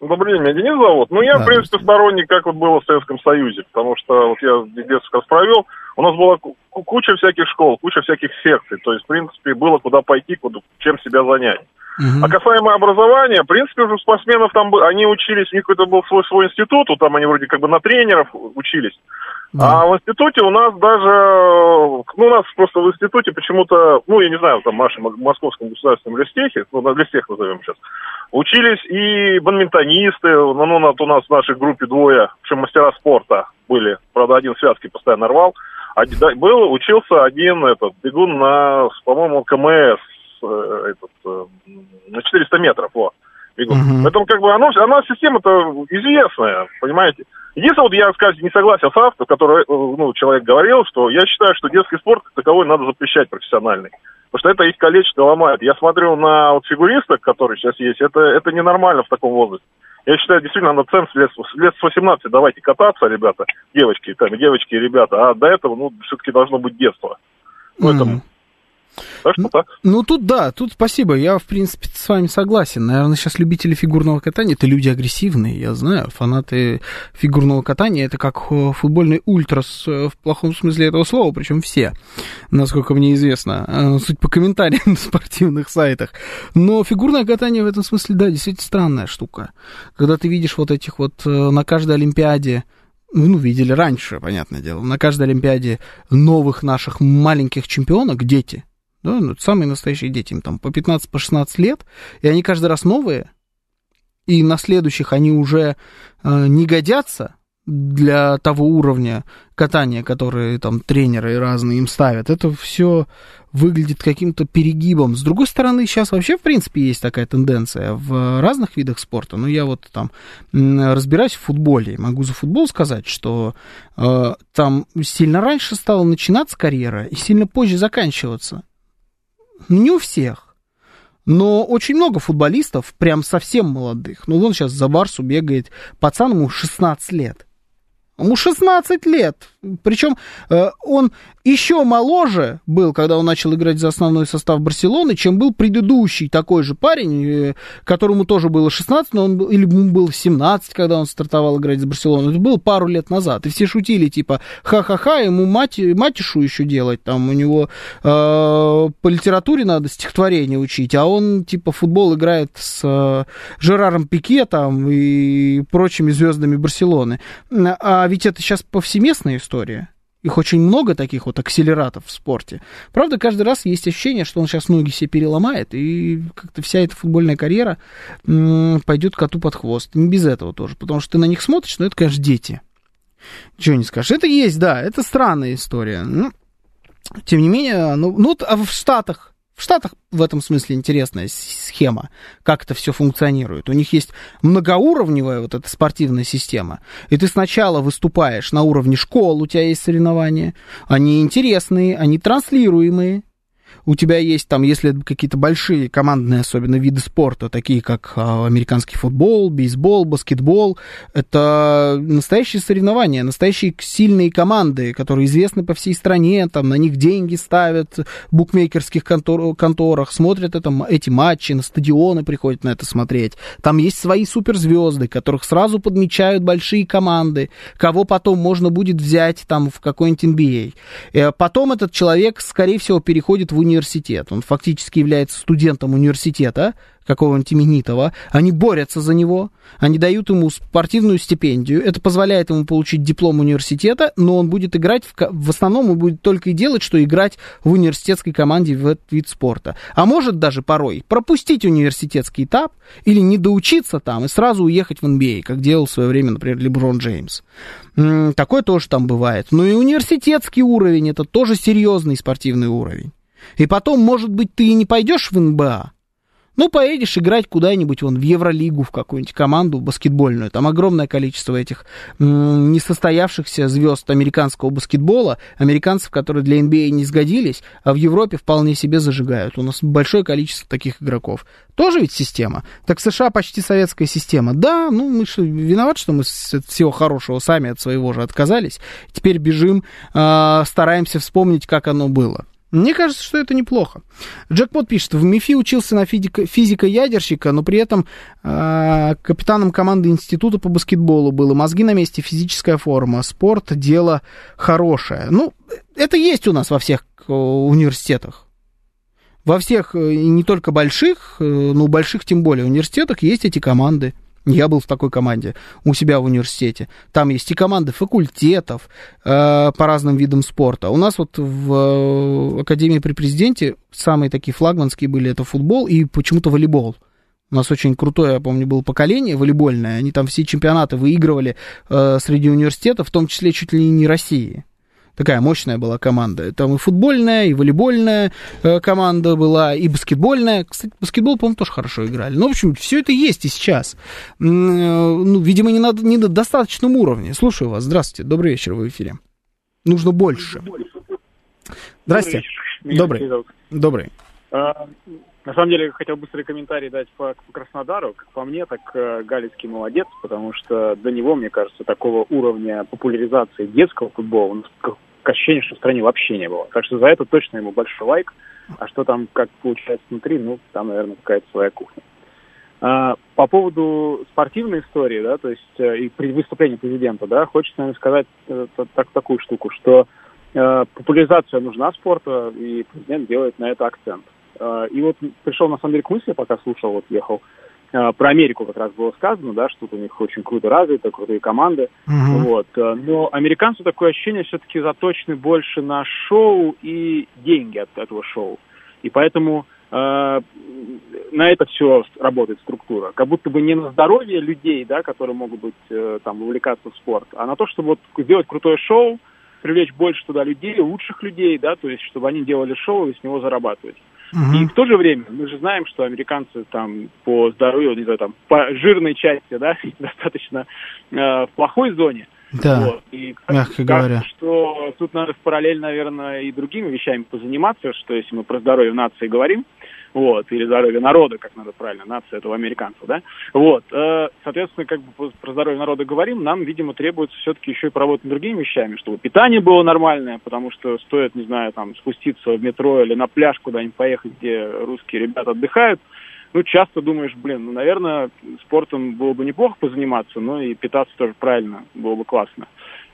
Speaker 10: Добрый день, меня Денис зовут. Ну, я, да, в принципе, сторонник, как вот было в Советском Союзе, потому что вот я детство как провел, у нас была куча всяких школ, куча всяких секций, то есть, в принципе, было куда пойти, куда, чем себя занять. Uh-huh. А касаемо образования, в принципе, уже спортсменов там, они учились, у них какой-то был свой, свой институт, вот там они вроде как бы на тренеров учились. А в институте у нас даже, ну, у нас просто в институте почему-то, ну, я не знаю, там, в нашем Московском государственном листехе, ну, на листех назовем сейчас, учились и бадминтонисты, ну, ну, вот у нас в нашей группе двое, в общем, мастера спорта были, правда, один связки постоянно рвал, один, да, был, учился один этот бегун на, по-моему, КМС, э, этот, э, на 400 метров, вот, бегун. Uh-huh. Поэтому, как бы, оно, она система-то известная, понимаете. Единственное, вот я, скажем, не согласен с автором, который, э, ну, человек говорил, что я считаю, что детский спорт как таковой надо запрещать профессиональный. Потому что это их калечит и ломает. Я смотрю на вот фигуристок, которые сейчас есть, это, это ненормально в таком возрасте. Я считаю, действительно, на ценз лет, лет с 18 давайте кататься, ребята, девочки, там, девочки и ребята, а до этого, ну, все-таки должно быть детство. Поэтому mm-hmm.
Speaker 1: Так что так. Ну, тут да, тут спасибо. Я, в принципе, с вами согласен. Наверное, сейчас любители фигурного катания это люди агрессивные, я знаю. Фанаты фигурного катания это как э, футбольный ультрас э, в плохом смысле этого слова, причем все, насколько мне известно. Э, суть по комментариям (laughs) на спортивных сайтах. Но фигурное катание в этом смысле, да, действительно странная штука. Когда ты видишь вот этих вот на каждой Олимпиаде ну, видели раньше, понятное дело, на каждой Олимпиаде новых наших маленьких чемпионок, дети, да, ну, самые настоящие дети, им там по 15-16 по лет, и они каждый раз новые, и на следующих они уже э, не годятся для того уровня катания, которые там тренеры разные им ставят. Это все выглядит каким-то перегибом. С другой стороны, сейчас вообще, в принципе, есть такая тенденция в разных видах спорта. Ну, я вот там разбираюсь в футболе, могу за футбол сказать, что э, там сильно раньше стала начинаться карьера и сильно позже заканчиваться. Не у всех. Но очень много футболистов, прям совсем молодых. Ну, вон сейчас за Барсу бегает пацан, ему 16 лет. Ему 16 лет. Причем э, он еще моложе был, когда он начал играть за основной состав Барселоны, чем был предыдущий такой же парень, э, которому тоже было 16, но он был, или ему было 17, когда он стартовал играть за Барселону. Это было пару лет назад. И все шутили, типа, ха-ха-ха, ему мать, матишу еще делать, там у него э, по литературе надо стихотворение учить, а он, типа, футбол играет с э, Жераром Пике там и прочими звездами Барселоны. А ведь это сейчас повсеместная история. Их очень много таких вот акселератов в спорте. Правда, каждый раз есть ощущение, что он сейчас ноги себе переломает, и как-то вся эта футбольная карьера пойдет коту под хвост. Не без этого тоже, потому что ты на них смотришь, но это, конечно, дети. Ничего не скажешь. Это есть, да, это странная история. Ну, тем не менее, ну, ну а в Штатах в Штатах в этом смысле интересная схема, как это все функционирует. У них есть многоуровневая вот эта спортивная система. И ты сначала выступаешь на уровне школ, у тебя есть соревнования. Они интересные, они транслируемые. У тебя есть там, если какие-то большие командные, особенно виды спорта, такие как а, американский футбол, бейсбол, баскетбол, это настоящие соревнования, настоящие сильные команды, которые известны по всей стране, там на них деньги ставят в букмекерских контор, конторах, смотрят это, эти матчи, на стадионы приходят на это смотреть. Там есть свои суперзвезды, которых сразу подмечают большие команды, кого потом можно будет взять там в какой-нибудь NBA. Э, потом этот человек, скорее всего, переходит в университет. Он фактически является студентом университета, какого-нибудь именитого, они борются за него, они дают ему спортивную стипендию, это позволяет ему получить диплом университета, но он будет играть, в, в основном он будет только и делать, что играть в университетской команде в этот вид спорта. А может даже порой пропустить университетский этап или не доучиться там и сразу уехать в NBA, как делал в свое время, например, Леброн Джеймс. Такое тоже там бывает. Ну и университетский уровень, это тоже серьезный спортивный уровень. И потом, может быть, ты и не пойдешь в НБА, ну, поедешь играть куда-нибудь, вон, в Евролигу, в какую-нибудь команду баскетбольную. Там огромное количество этих несостоявшихся звезд американского баскетбола, американцев, которые для NBA не сгодились, а в Европе вполне себе зажигают. У нас большое количество таких игроков. Тоже ведь система. Так США почти советская система. Да, ну, мы что, виноваты, что мы от всего хорошего сами от своего же отказались. Теперь бежим, э, стараемся вспомнить, как оно было. Мне кажется, что это неплохо. Джекпот пишет, в МИФИ учился на физика, физика-ядерщика, но при этом э, капитаном команды института по баскетболу было. Мозги на месте, физическая форма, спорт, дело хорошее. Ну, это есть у нас во всех э, университетах. Во всех, э, не только больших, э, но больших тем более университетах есть эти команды. Я был в такой команде у себя в университете. Там есть и команды факультетов э, по разным видам спорта. У нас вот в э, Академии при президенте самые такие флагманские были это футбол и почему-то волейбол. У нас очень крутое, я помню, было поколение волейбольное. Они там все чемпионаты выигрывали э, среди университетов, в том числе чуть ли не России такая мощная была команда. Там и футбольная, и волейбольная э, команда была, и баскетбольная. Кстати, баскетбол, по-моему, тоже хорошо играли. Ну, в общем, все это есть и сейчас. Э, ну, видимо, не, надо, не на достаточном уровне. Слушаю вас. Здравствуйте. Добрый вечер, вы в эфире. Нужно больше. Здрасте. Добрый. Добрый. Добрый.
Speaker 11: А, на самом деле, хотел быстрый комментарий дать по, по Краснодару. Как по мне, так э, Галицкий молодец, потому что до него, мне кажется, такого уровня популяризации детского футбола, ощущение, что в стране вообще не было. Так что за это точно ему большой лайк. А что там, как получается внутри, ну, там, наверное, какая-то своя кухня. А, по поводу спортивной истории, да, то есть э, и при выступлении президента, да, хочется, наверное, сказать э, так, такую штуку, что э, популяризация нужна спорта, и президент делает на это акцент. Э, и вот пришел, на самом деле, к мысли, пока слушал, вот ехал, э, про Америку как раз было сказано, да, что у них очень круто развито, крутые команды. Uh-huh. Вот. Э, но американцы такое ощущение все-таки заточены больше на шоу и деньги от этого шоу. И поэтому э, на это все работает структура. Как будто бы не на здоровье людей, да, которые могут быть э, там увлекаться в спорт, а на то, чтобы вот сделать крутое шоу, привлечь больше туда людей, лучших людей, да, то есть чтобы они делали шоу и с него зарабатывать. Угу. И в то же время мы же знаем, что американцы там по здоровью, не знаю, там по жирной части, да, (laughs) достаточно э, в плохой зоне.
Speaker 1: Да, вот. и мягко говоря.
Speaker 11: что тут надо параллельно, наверное, и другими вещами позаниматься, что если мы про здоровье нации говорим, вот, или здоровье народа, как надо правильно, нация этого американцев, да, вот, э, соответственно, как бы про здоровье народа говорим, нам, видимо, требуется все-таки еще и поработать над другими вещами, чтобы питание было нормальное, потому что стоит, не знаю, там, спуститься в метро или на пляж куда-нибудь поехать, где русские ребята отдыхают, ну, часто думаешь, блин, ну, наверное, спортом было бы неплохо позаниматься, но и питаться тоже правильно было бы классно.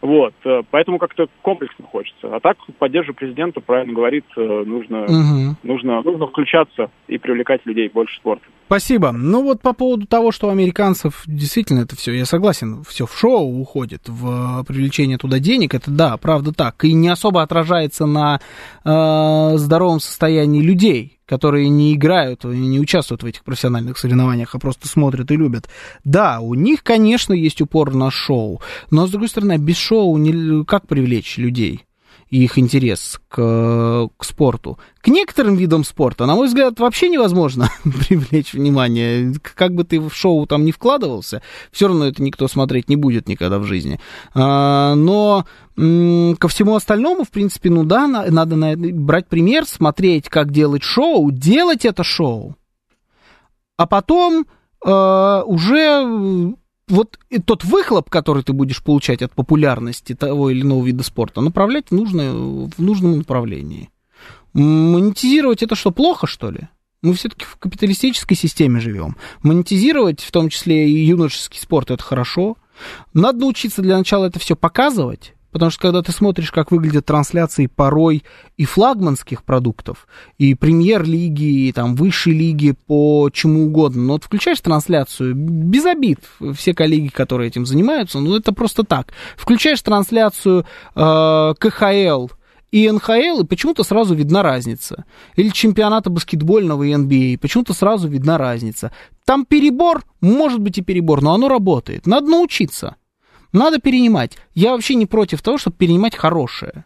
Speaker 11: Вот, э, поэтому как-то комплексно хочется. А так поддерживаю президента, правильно говорит, э, нужно, угу. нужно, нужно включаться и привлекать людей больше спорта.
Speaker 1: Спасибо. Ну вот по поводу того, что у американцев действительно это все, я согласен, все в шоу уходит, в привлечение туда денег, это да, правда так, и не особо отражается на э, здоровом состоянии людей, которые не играют, не участвуют в этих профессиональных соревнованиях, а просто смотрят и любят. Да, у них, конечно, есть упор на шоу, но, с другой стороны, без шоу не, как привлечь людей? И их интерес к, к спорту. К некоторым видам спорта, на мой взгляд, вообще невозможно (laughs) привлечь внимание. Как бы ты в шоу там не вкладывался, все равно это никто смотреть не будет никогда в жизни. А, но ко всему остальному, в принципе, ну да, надо брать пример, смотреть, как делать шоу, делать это шоу. А потом э, уже вот тот выхлоп, который ты будешь получать от популярности того или иного вида спорта, направлять в, нужное, в нужном направлении. Монетизировать это что, плохо, что ли? Мы все-таки в капиталистической системе живем. Монетизировать, в том числе и юношеский спорт, это хорошо. Надо научиться для начала это все показывать, Потому что когда ты смотришь, как выглядят трансляции порой и флагманских продуктов, и премьер-лиги, и там высшей лиги по чему угодно, но вот включаешь трансляцию, без обид, все коллеги, которые этим занимаются, ну это просто так. Включаешь трансляцию э, КХЛ, и НХЛ, и почему-то сразу видна разница. Или чемпионата баскетбольного и NBA, почему-то сразу видна разница. Там перебор, может быть и перебор, но оно работает. Надо научиться. Надо перенимать. Я вообще не против того, чтобы перенимать хорошее.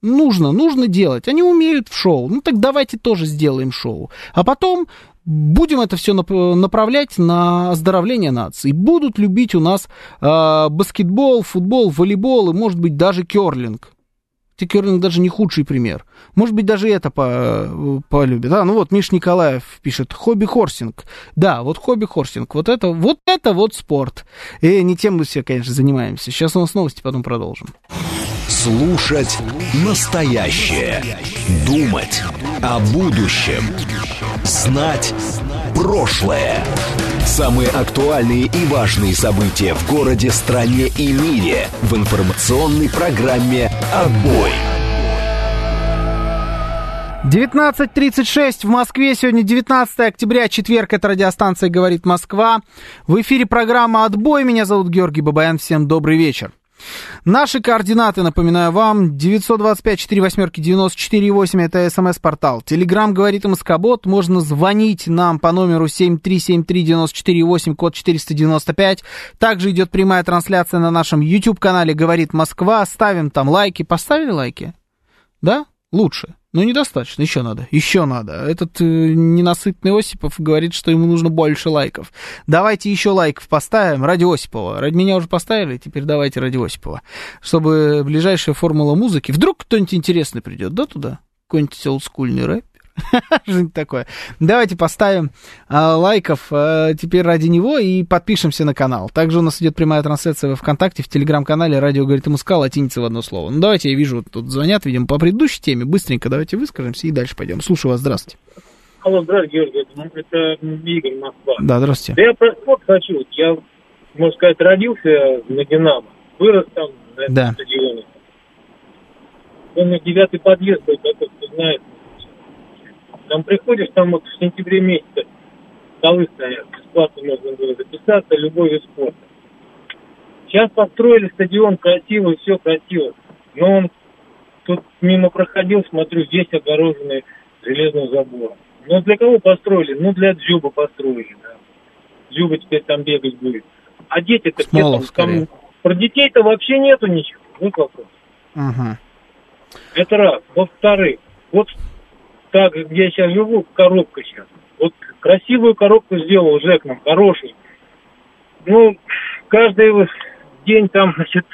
Speaker 1: Нужно, нужно делать. Они умеют в шоу. Ну так давайте тоже сделаем шоу. А потом будем это все направлять на оздоровление нации. Будут любить у нас э, баскетбол, футбол, волейбол и, может быть, даже керлинг. Керлинг даже не худший пример. Может быть, даже это по, полюбит. А, ну вот, Миш Николаев пишет, хобби-хорсинг. Да, вот хобби-хорсинг. Вот это, вот это вот спорт. И не тем мы все, конечно, занимаемся. Сейчас у нас новости, потом продолжим.
Speaker 3: Слушать настоящее. Думать о будущем. Знать прошлое. Самые актуальные и важные события в городе, стране и мире в информационной программе «Отбой».
Speaker 1: 19.36 в Москве. Сегодня 19 октября, четверг. Это радиостанция «Говорит Москва». В эфире программа «Отбой». Меня зовут Георгий Бабаян. Всем добрый вечер. Наши координаты, напоминаю вам, 925-48-94-8, это смс-портал. Телеграмм говорит МСК-бот, можно звонить нам по номеру 7373948, код 495. Также идет прямая трансляция на нашем YouTube-канале «Говорит Москва». Ставим там лайки. Поставили лайки? Да? Лучше. Ну, недостаточно, еще надо, еще надо. Этот э, ненасытный Осипов говорит, что ему нужно больше лайков. Давайте еще лайков поставим ради Осипова. Ради меня уже поставили, теперь давайте ради Осипова. Чтобы ближайшая формула музыки... Вдруг кто-нибудь интересный придет, да, туда? Какой-нибудь олдскульный рэп? (laughs) Что-нибудь такое. Давайте поставим а, лайков а, теперь ради него и подпишемся на канал. Также у нас идет прямая трансляция в ВКонтакте, в Телеграм-канале «Радио говорит МСК», латиница в одно слово. Ну, давайте, я вижу, тут звонят, видимо, по предыдущей теме. Быстренько давайте выскажемся и дальше пойдем. Слушаю вас, здравствуйте.
Speaker 12: Алло, здравствуйте, Георгий, это, Игорь Москва.
Speaker 1: Да, здравствуйте.
Speaker 12: Да я про спорт хочу. Я, можно сказать, родился на «Динамо», вырос там на этом да. стадионе. Помню, девятый подъезд был, как кто знает, там приходишь, там вот в сентябре месяце столы стоят, бесплатно можно было записаться, любой вид спорта. Сейчас построили стадион красивый, все красиво. Но он тут мимо проходил, смотрю, здесь огороженный железным забором. Ну, для кого построили? Ну, для Дзюба построили, да. Дзюба теперь там бегать будет. А дети-то где там, там... Про детей-то вообще нету ничего. Вот вопрос.
Speaker 1: Угу.
Speaker 12: Это раз. Во-вторых, вот так, где я сейчас живу, коробка сейчас. Вот красивую коробку сделал Жек нам, хороший. Ну, каждый день там, (laughs) значит,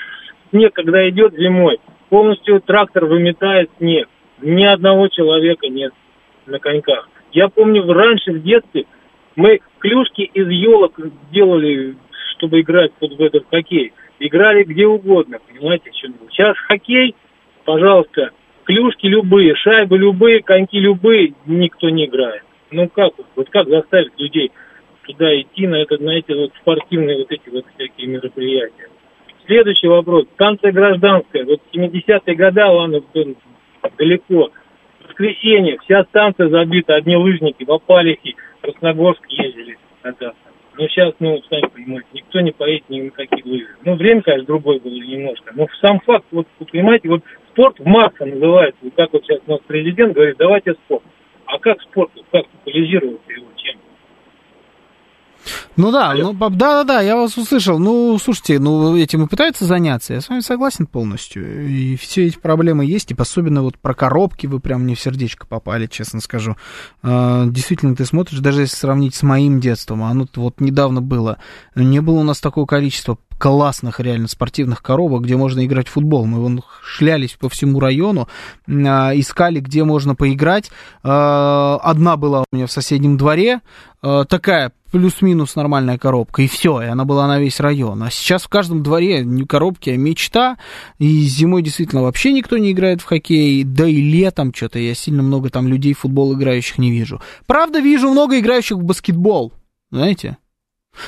Speaker 12: снег, когда идет зимой, полностью трактор выметает снег. Ни одного человека нет на коньках. Я помню, раньше в детстве мы клюшки из елок делали, чтобы играть в этот хоккей. Играли где угодно, понимаете, чем Сейчас хоккей, пожалуйста, клюшки любые, шайбы любые, коньки любые, никто не играет. Ну как, вот как заставить людей туда идти на это, знаете, вот спортивные вот эти вот всякие мероприятия. Следующий вопрос. Станция гражданская. Вот 70-е годы, ладно, далеко. Воскресенье, вся станция забита, одни лыжники в Апалихе, Красногорск ездили когда-то. Но сейчас, ну, сами понимаете, никто не поедет ни на какие лыжи. Ну, время, конечно, другое было немножко. Но сам факт, вот, понимаете, вот спорт в масса называется. Вот как вот сейчас у нас президент говорит, давайте спорт. А как спорт, как популяризировать его, чем?
Speaker 1: Ну да, ну, да, да, да, я вас услышал. Ну, слушайте, ну, этим и пытаются заняться. Я с вами согласен полностью. И все эти проблемы есть. И особенно вот про коробки вы прям мне в сердечко попали, честно скажу. А, действительно, ты смотришь, даже если сравнить с моим детством, оно вот недавно было. Не было у нас такого количества классных реально спортивных коробок, где можно играть в футбол. Мы вон шлялись по всему району, а, искали, где можно поиграть. А, одна была у меня в соседнем дворе, а, такая плюс-минус нормальная коробка, и все, и она была на весь район. А сейчас в каждом дворе не коробки, а мечта, и зимой действительно вообще никто не играет в хоккей, да и летом что-то я сильно много там людей в футбол играющих не вижу. Правда, вижу много играющих в баскетбол, знаете?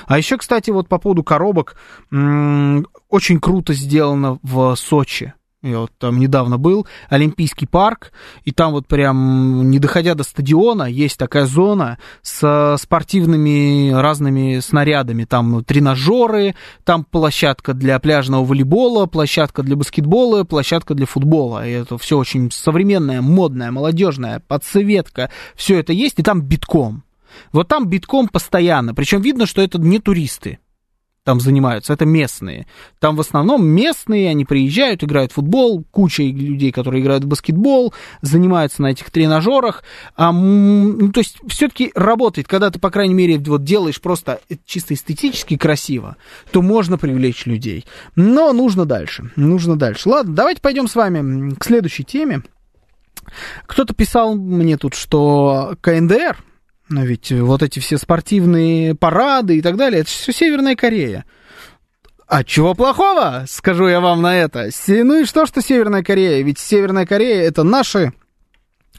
Speaker 1: А еще, кстати, вот по поводу коробок, очень круто сделано в Сочи. Я вот там недавно был, Олимпийский парк, и там вот прям, не доходя до стадиона, есть такая зона с спортивными разными снарядами. Там тренажеры, там площадка для пляжного волейбола, площадка для баскетбола, площадка для футбола. И это все очень современное, модное, молодежное, подсветка. Все это есть, и там битком. Вот там битком постоянно. Причем видно, что это не туристы там занимаются, это местные. Там в основном местные, они приезжают, играют в футбол, куча людей, которые играют в баскетбол, занимаются на этих тренажерах. А, ну, то есть все-таки работает, когда ты, по крайней мере, вот делаешь просто чисто эстетически красиво, то можно привлечь людей. Но нужно дальше, нужно дальше. Ладно, давайте пойдем с вами к следующей теме. Кто-то писал мне тут, что КНДР, но ведь вот эти все спортивные парады и так далее, это все Северная Корея. А чего плохого, скажу я вам на это? Ну и что, что Северная Корея? Ведь Северная Корея это наши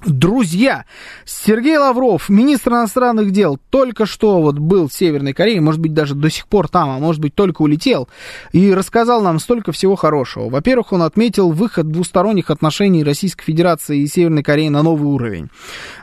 Speaker 1: Друзья, Сергей Лавров, министр иностранных дел, только что вот был в Северной Корее, может быть, даже до сих пор там, а может быть, только улетел, и рассказал нам столько всего хорошего. Во-первых, он отметил выход двусторонних отношений Российской Федерации и Северной Кореи на новый уровень.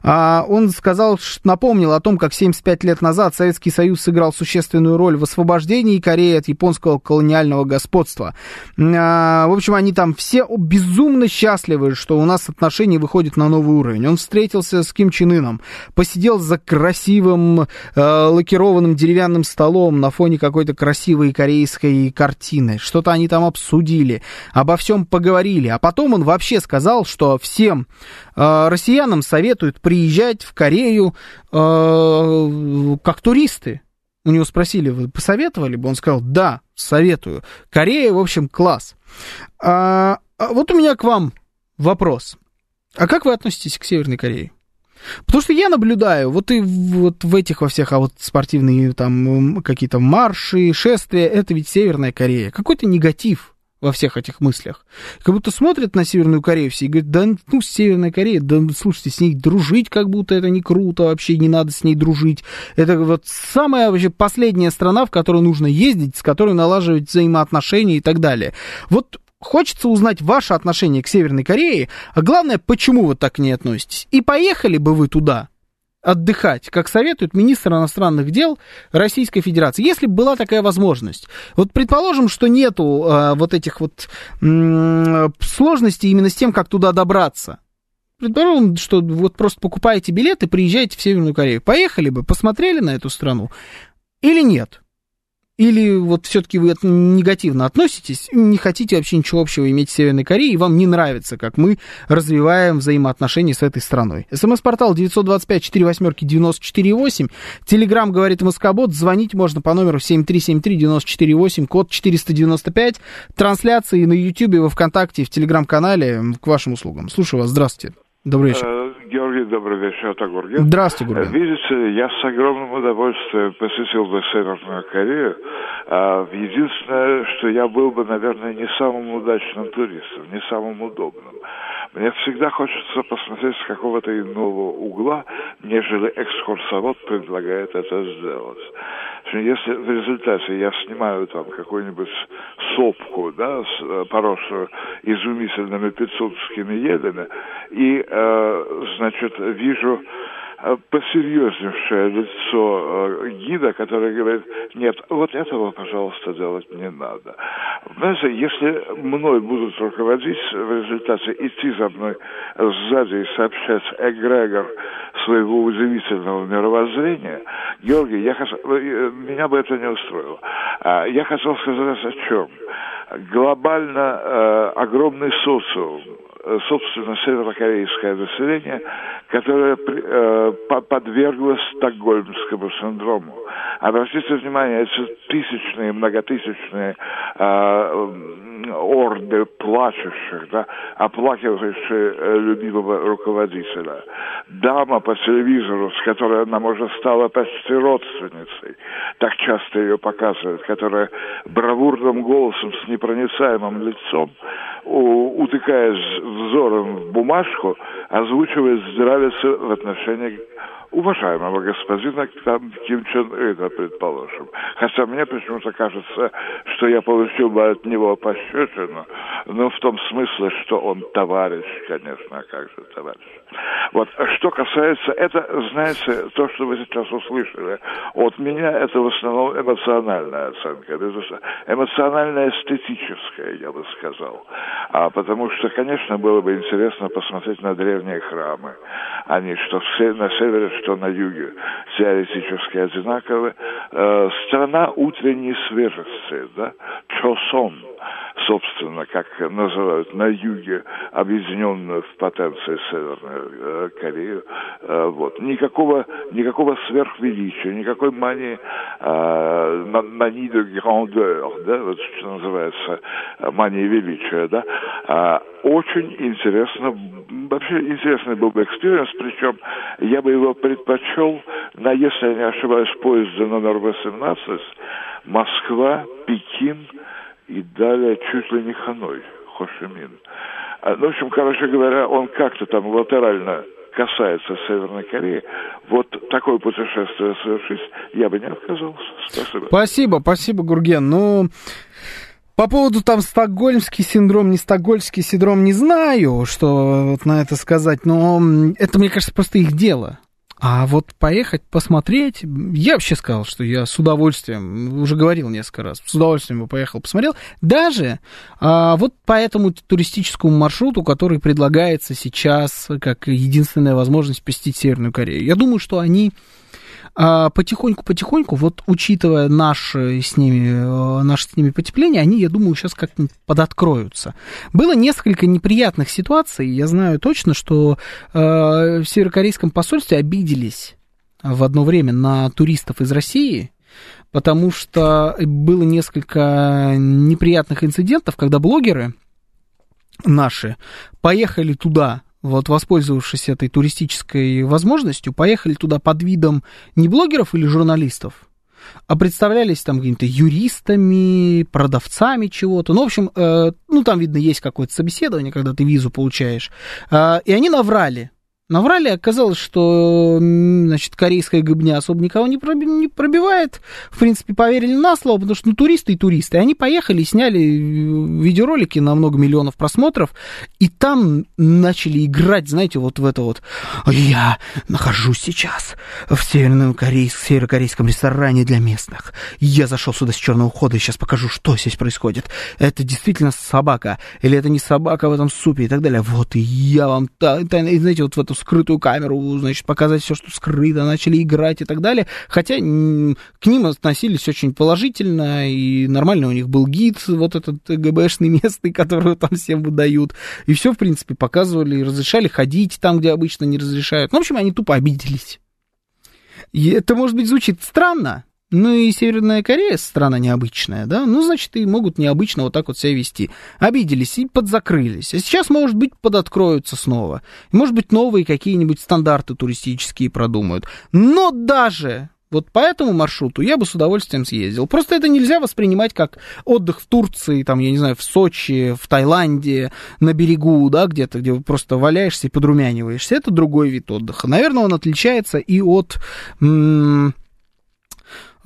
Speaker 1: А он сказал, напомнил о том, как 75 лет назад Советский Союз сыграл существенную роль в освобождении Кореи от японского колониального господства. А, в общем, они там все безумно счастливы, что у нас отношения выходят на новый уровень уровень. Он встретился с Ким Чен Ыном, посидел за красивым э, лакированным деревянным столом на фоне какой-то красивой корейской картины. Что-то они там обсудили, обо всем поговорили. А потом он вообще сказал, что всем э, россиянам советуют приезжать в Корею э, как туристы. У него спросили, вы посоветовали бы? Он сказал, да, советую. Корея, в общем, класс. А, а вот у меня к вам вопрос. А как вы относитесь к Северной Корее? Потому что я наблюдаю, вот и вот в этих во всех, а вот спортивные там какие-то марши, шествия, это ведь Северная Корея. Какой-то негатив во всех этих мыслях. Как будто смотрят на Северную Корею все и говорят, да ну, Северная Корея, да слушайте, с ней дружить как будто это не круто, вообще не надо с ней дружить. Это вот самая вообще последняя страна, в которую нужно ездить, с которой налаживать взаимоотношения и так далее. Вот Хочется узнать ваше отношение к Северной Корее, а главное, почему вы так к ней относитесь. И поехали бы вы туда отдыхать, как советует министр иностранных дел Российской Федерации, если бы была такая возможность. Вот предположим, что нету а, вот этих вот м- сложностей именно с тем, как туда добраться. Предположим, что вот просто покупаете билеты, приезжаете в Северную Корею. Поехали бы, посмотрели на эту страну или нет? Или вот все-таки вы негативно относитесь, не хотите вообще ничего общего иметь с Северной Кореей, и вам не нравится, как мы развиваем взаимоотношения с этой страной. СМС-портал 925-48-94-8, Телеграмм говорит Москобот, звонить можно по номеру 7373-94-8, код 495, трансляции на YouTube, во Вконтакте, в Телеграм-канале к вашим услугам. Слушаю вас, здравствуйте. Добрый вечер. Э,
Speaker 13: Георгий, добрый вечер, это Гурген.
Speaker 1: Здравствуйте, Гурген.
Speaker 13: Видите, я с огромным удовольствием посетил бы Северную Корею. А, единственное, что я был бы, наверное, не самым удачным туристом, не самым удобным. Мне всегда хочется посмотреть с какого-то иного угла, нежели экскурсовод предлагает это сделать. Если в результате я снимаю там какую-нибудь сопку, да, с, э, поросшую изумительными пиццутскими едами, и, э, значит, вижу э, посерьезнейшее лицо э, гида, который говорит, нет, вот этого, пожалуйста, делать не надо. Знаете, если мной будут руководить в результате идти за мной сзади и сообщать эгрегор своего удивительного мировоззрения, Георгий, я хотел, э, меня бы это не устроило. А, я хотел сказать о чем. Глобально э, огромный социум, собственно, северокорейское население, которое э, подверглось стокгольмскому синдрому. Обратите внимание, эти тысячные, многотысячные э, орды плачущих, да, оплакивающие э, любимого руководителя. Дама по телевизору, с которой она, может, стала почти родственницей, так часто ее показывают, которая бравурным голосом с непроницаемым лицом, утыкаясь взором в бумажку, озвучивает здравицы в отношении уважаемого господина Ким Чен Ына, предположим. Хотя мне почему-то кажется, что я получил бы от него пощечину, но в том смысле, что он товарищ, конечно, а как же товарищ. Вот, что касается, это, знаете, то, что вы сейчас услышали, от меня это в основном эмоциональная оценка, эмоциональная эстетическая, я бы сказал. А потому что, конечно, было бы интересно посмотреть на древние храмы. Они что на севере, что на юге теоретически одинаковы. Э, страна утренней свежести, да, Чосон, собственно, как называют на юге, объединенную в потенции Северную э, Корею. Э, вот. Никакого, никакого сверхвеличия, никакой мании, э, мании de grandeur, да, вот что называется, мания величия, да. А, очень интересно, вообще интересный был бы experience, причем я бы его предпочел на, если я не ошибаюсь, поезде номер 18, Москва, Пекин, и далее чуть ли не Ханой, Хошимин. А, ну, в общем, короче говоря, он как-то там латерально касается Северной Кореи, вот такое путешествие совершить я бы не отказался.
Speaker 1: Спасибо. Спасибо, спасибо, Гурген. Ну, по поводу там стокгольмский синдром, не стокгольмский синдром, не знаю, что вот на это сказать, но это, мне кажется, просто их дело. А вот поехать посмотреть, я вообще сказал, что я с удовольствием, уже говорил несколько раз, с удовольствием бы поехал, посмотрел. Даже а, вот по этому туристическому маршруту, который предлагается сейчас как единственная возможность посетить Северную Корею. Я думаю, что они потихоньку-потихоньку, вот учитывая наши с ними, э, наше с ними потепление, они, я думаю, сейчас как-нибудь подоткроются. Было несколько неприятных ситуаций. Я знаю точно, что э, в северокорейском посольстве обиделись в одно время на туристов из России, потому что было несколько неприятных инцидентов, когда блогеры наши поехали туда вот воспользовавшись этой туристической возможностью, поехали туда под видом не блогеров или журналистов, а представлялись там какими-то юристами, продавцами чего-то. Ну, в общем, э, ну, там, видно, есть какое-то собеседование, когда ты визу получаешь. Э, и они наврали Наврали, оказалось, что, значит, корейская гыбня особо никого не, пробивает. В принципе, поверили на слово, потому что, ну, туристы и туристы. Они поехали и сняли э, видеоролики на много миллионов просмотров, и там начали играть, знаете, вот в это вот. Я нахожусь сейчас в северном корейск, северокорейском ресторане для местных. Я зашел сюда с черного хода и сейчас покажу, что здесь происходит. Это действительно собака, или это не собака в этом супе и так далее. Вот, и я вам, знаете, вот в эту скрытую камеру, значит, показать все, что скрыто, начали играть и так далее. Хотя к ним относились очень положительно, и нормально у них был гид, вот этот ГБшный местный, (laughs) который там всем выдают. И все, в принципе, показывали, разрешали ходить там, где обычно не разрешают. Ну, в общем, они тупо обиделись. И это, может быть, звучит странно, ну и Северная Корея страна необычная, да? Ну, значит, и могут необычно вот так вот себя вести. Обиделись и подзакрылись. А сейчас, может быть, подоткроются снова. может быть, новые какие-нибудь стандарты туристические продумают. Но даже вот по этому маршруту я бы с удовольствием съездил. Просто это нельзя воспринимать как отдых в Турции, там, я не знаю, в Сочи, в Таиланде, на берегу, да, где-то, где просто валяешься и подрумяниваешься. Это другой вид отдыха. Наверное, он отличается и от... М-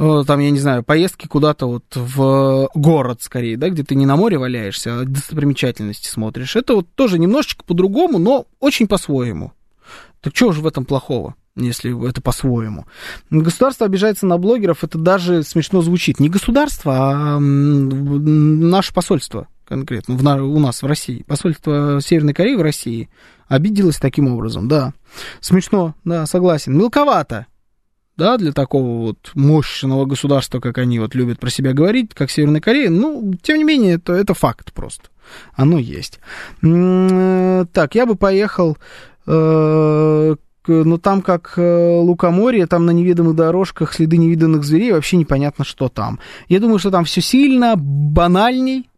Speaker 1: там, я не знаю, поездки куда-то вот в город скорее, да, где ты не на море валяешься, а достопримечательности смотришь. Это вот тоже немножечко по-другому, но очень по-своему. Так чего же в этом плохого? если это по-своему. Государство обижается на блогеров, это даже смешно звучит. Не государство, а наше посольство конкретно в, у нас в России. Посольство Северной Кореи в России обиделось таким образом, да. Смешно, да, согласен. Мелковато, да, для такого вот мощного государства, как они вот любят про себя говорить, как Северная Корея. Ну, тем не менее, это, это факт просто. Оно есть. Так, я бы поехал э, ну там как э, лукоморье, там на неведомых дорожках следы невиданных зверей, вообще непонятно, что там. Я думаю, что там все сильно банальней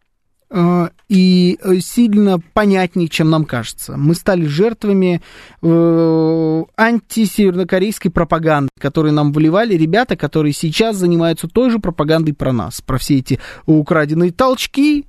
Speaker 1: и э, сильно понятнее, чем нам кажется. Мы стали жертвами э, антисевернокорейской пропаганды, которую нам вливали ребята, которые сейчас занимаются той же пропагандой про нас, про все эти украденные толчки,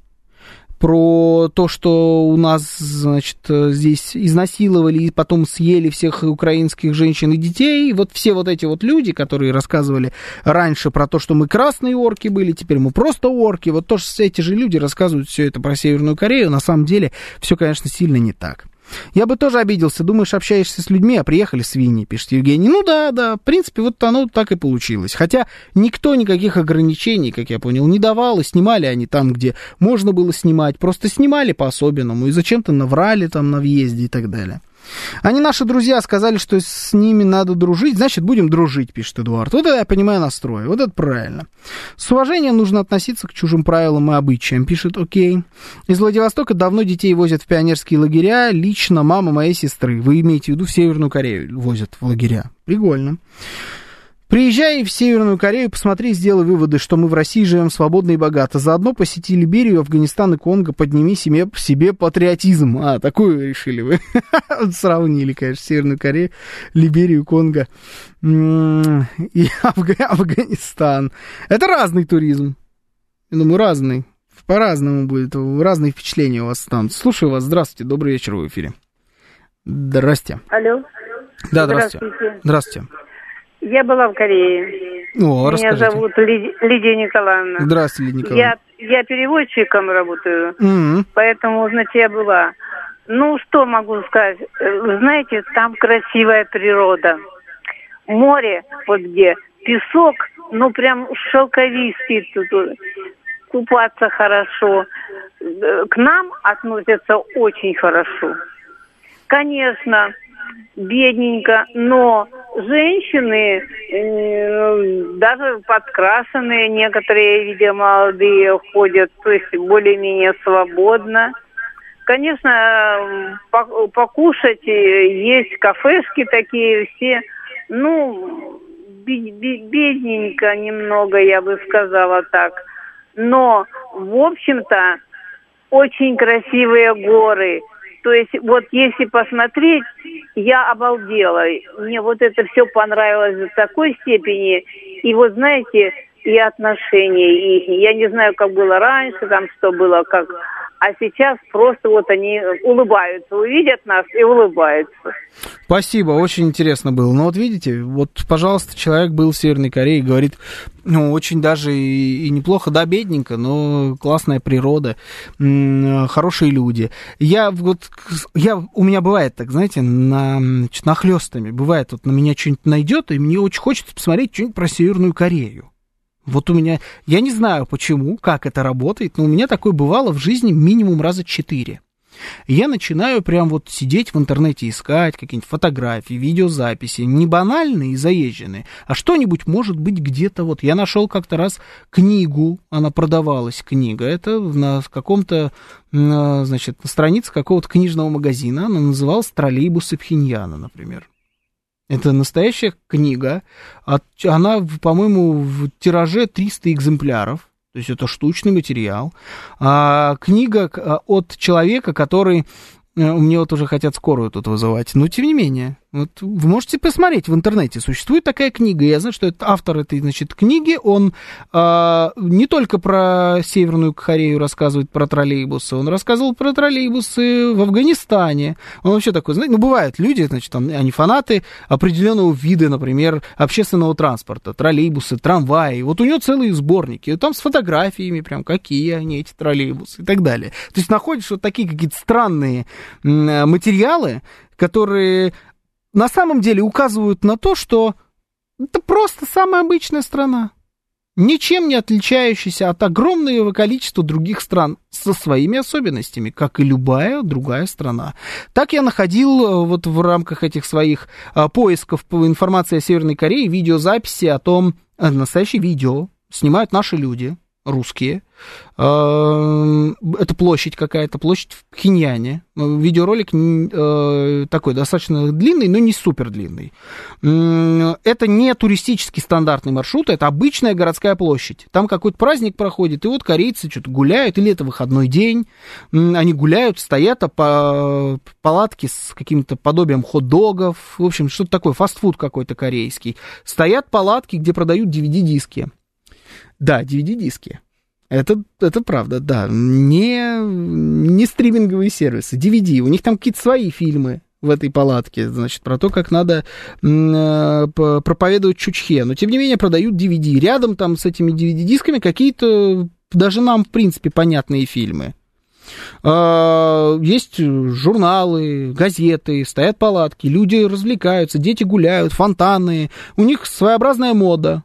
Speaker 1: про то, что у нас, значит, здесь изнасиловали и потом съели всех украинских женщин и детей. Вот все вот эти вот люди, которые рассказывали раньше про то, что мы красные орки были, теперь мы просто орки. Вот то, что эти же люди рассказывают все это про Северную Корею, на самом деле все, конечно, сильно не так. Я бы тоже обиделся. Думаешь, общаешься с людьми, а приехали свиньи, пишет Евгений. Ну да, да, в принципе, вот оно так и получилось. Хотя никто никаких ограничений, как я понял, не давал, и снимали они там, где можно было снимать. Просто снимали по-особенному, и зачем-то наврали там на въезде и так далее. Они наши друзья сказали, что с ними надо дружить, значит, будем дружить, пишет Эдуард. Вот это я понимаю настрой, вот это правильно. С уважением нужно относиться к чужим правилам и обычаям, пишет Окей. Из Владивостока давно детей возят в пионерские лагеря, лично мама моей сестры. Вы имеете в виду в Северную Корею возят в лагеря. Прикольно. Приезжай в Северную Корею, посмотри, сделай выводы, что мы в России живем свободно и богато. Заодно посети Либерию, Афганистан и Конго, подними себе, себе патриотизм. А, такую решили вы. (laughs) Сравнили, конечно, Северную Корею, Либерию, Конго и (laughs) Афганистан. Это разный туризм. Я думаю, разный. По-разному будет, разные впечатления у вас станут. Слушаю вас, здравствуйте, добрый вечер в эфире. Здрасте.
Speaker 14: Алло.
Speaker 1: Да, здравствуйте. Здравствуйте. Здравствуйте.
Speaker 14: Я была в Корее.
Speaker 1: О,
Speaker 14: Меня
Speaker 1: расскажите.
Speaker 14: зовут Ли, Лидия Николаевна.
Speaker 1: Здравствуйте, Лидия Николаевна.
Speaker 14: Я, я переводчиком работаю,
Speaker 1: Mm-hmm.
Speaker 14: поэтому, значит, я была. Ну, что могу сказать? Э, знаете, там красивая природа. Море, вот где, песок, ну, прям шелковистый тут. Купаться хорошо. Э, К нам относятся очень хорошо. Конечно, бедненько, но женщины даже подкрашенные, некоторые, видимо, молодые ходят, то есть более-менее свободно. Конечно, по- покушать э, есть кафешки такие все, ну, бедненько немного, я бы сказала так. Но, в общем-то, очень красивые горы. То есть вот если посмотреть, я обалдела. Мне вот это все понравилось до такой степени. И вот знаете, и отношения их. Я не знаю, как было раньше, там что было, как... А сейчас просто вот они улыбаются, увидят нас и улыбаются.
Speaker 1: Спасибо, очень интересно было. Но вот видите, вот, пожалуйста, человек был в Северной Корее говорит, ну, очень даже и, и неплохо, да, бедненько, но классная природа, хорошие люди. Я вот, я, у меня бывает так, знаете, на, нахлестами, бывает, вот на меня что-нибудь найдет, и мне очень хочется посмотреть что-нибудь про Северную Корею. Вот у меня, я не знаю почему, как это работает, но у меня такое бывало в жизни минимум раза четыре. Я начинаю прям вот сидеть в интернете, искать какие-нибудь фотографии, видеозаписи, не банальные и заезженные, а что-нибудь может быть где-то вот. Я нашел как-то раз книгу, она продавалась, книга, это на каком-то, на, значит, на странице какого-то книжного магазина, она называлась «Троллейбусы Пхеньяна», например. Это настоящая книга. От- Она, по-моему, в тираже 300 экземпляров. То есть это штучный материал. А, книга а, от человека, который... э, Мне вот уже хотят скорую тут вызывать. Но тем не менее, вот вы можете посмотреть в интернете. Существует такая книга. Я знаю, что это автор этой, значит, книги. Он а, не только про Северную Корею рассказывает, про троллейбусы. Он рассказывал про троллейбусы в Афганистане. Он вообще такой, знаете, ну, бывают люди, значит, они фанаты определенного вида, например, общественного транспорта. Троллейбусы, трамваи. Вот у него целые сборники. Там с фотографиями прям, какие они, эти троллейбусы и так далее. То есть находишь вот такие какие-то странные м, материалы, которые на самом деле указывают на то, что это просто самая обычная страна ничем не отличающийся от огромного количества других стран со своими особенностями, как и любая другая страна. Так я находил э, вот в рамках этих своих а, поисков по информации о Северной Корее видеозаписи о том, а, настоящее видео снимают наши люди, русские. Эм, это площадь какая-то, площадь в Пхеньяне. Видеоролик э, такой достаточно длинный, но не супер длинный. Это не туристический стандартный маршрут, это обычная городская площадь. Там какой-то праздник проходит, и вот корейцы что-то гуляют, или это выходной день. Они гуляют, стоят а по палатке с каким-то подобием хот-догов. В общем, что-то такое, фастфуд какой-то корейский. Стоят палатки, где продают DVD-диски. Да, DVD-диски. Это, это правда, да. Не, не стриминговые сервисы, DVD. У них там какие-то свои фильмы в этой палатке, значит, про то, как надо э, проповедовать чучхе. Но, тем не менее, продают DVD. Рядом там с этими DVD-дисками какие-то даже нам, в принципе, понятные фильмы. Э, есть журналы, газеты, стоят палатки, люди развлекаются, дети гуляют, фонтаны. У них своеобразная мода.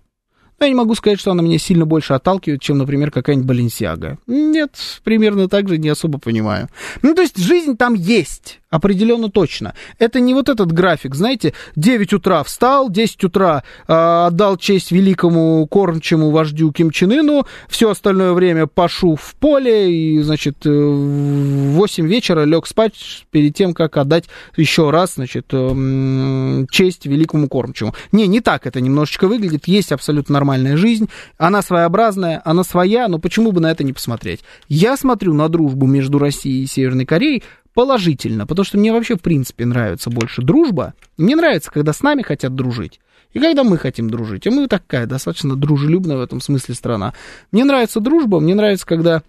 Speaker 1: Но я не могу сказать, что она меня сильно больше отталкивает, чем, например, какая-нибудь Баленсиага. Нет, примерно так же не особо понимаю. Ну, то есть жизнь там есть. Определенно точно. Это не вот этот график, знаете, 9 утра встал, 10 утра э, отдал честь великому кормчему вождю Ким Чен Ыну, все остальное время пашу в поле и, значит, э, в 8 вечера лег спать перед тем, как отдать еще раз, значит, э, честь великому кормчему. Не, не так это немножечко выглядит. Есть абсолютно нормальная жизнь, она своеобразная, она своя, но почему бы на это не посмотреть? Я смотрю на дружбу между Россией и Северной Кореей положительно, потому что мне вообще, в принципе, нравится больше дружба. Мне нравится, когда с нами хотят дружить. И когда мы хотим дружить. А мы такая достаточно дружелюбная в этом смысле страна. Мне нравится дружба, мне нравится, когда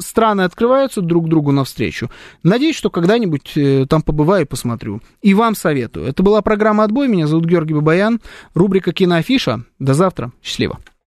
Speaker 1: страны открываются друг другу навстречу. Надеюсь, что когда-нибудь э, там побываю и посмотрю. И вам советую. Это была программа «Отбой». Меня зовут Георгий Бабаян. Рубрика «Киноафиша». До завтра. Счастливо.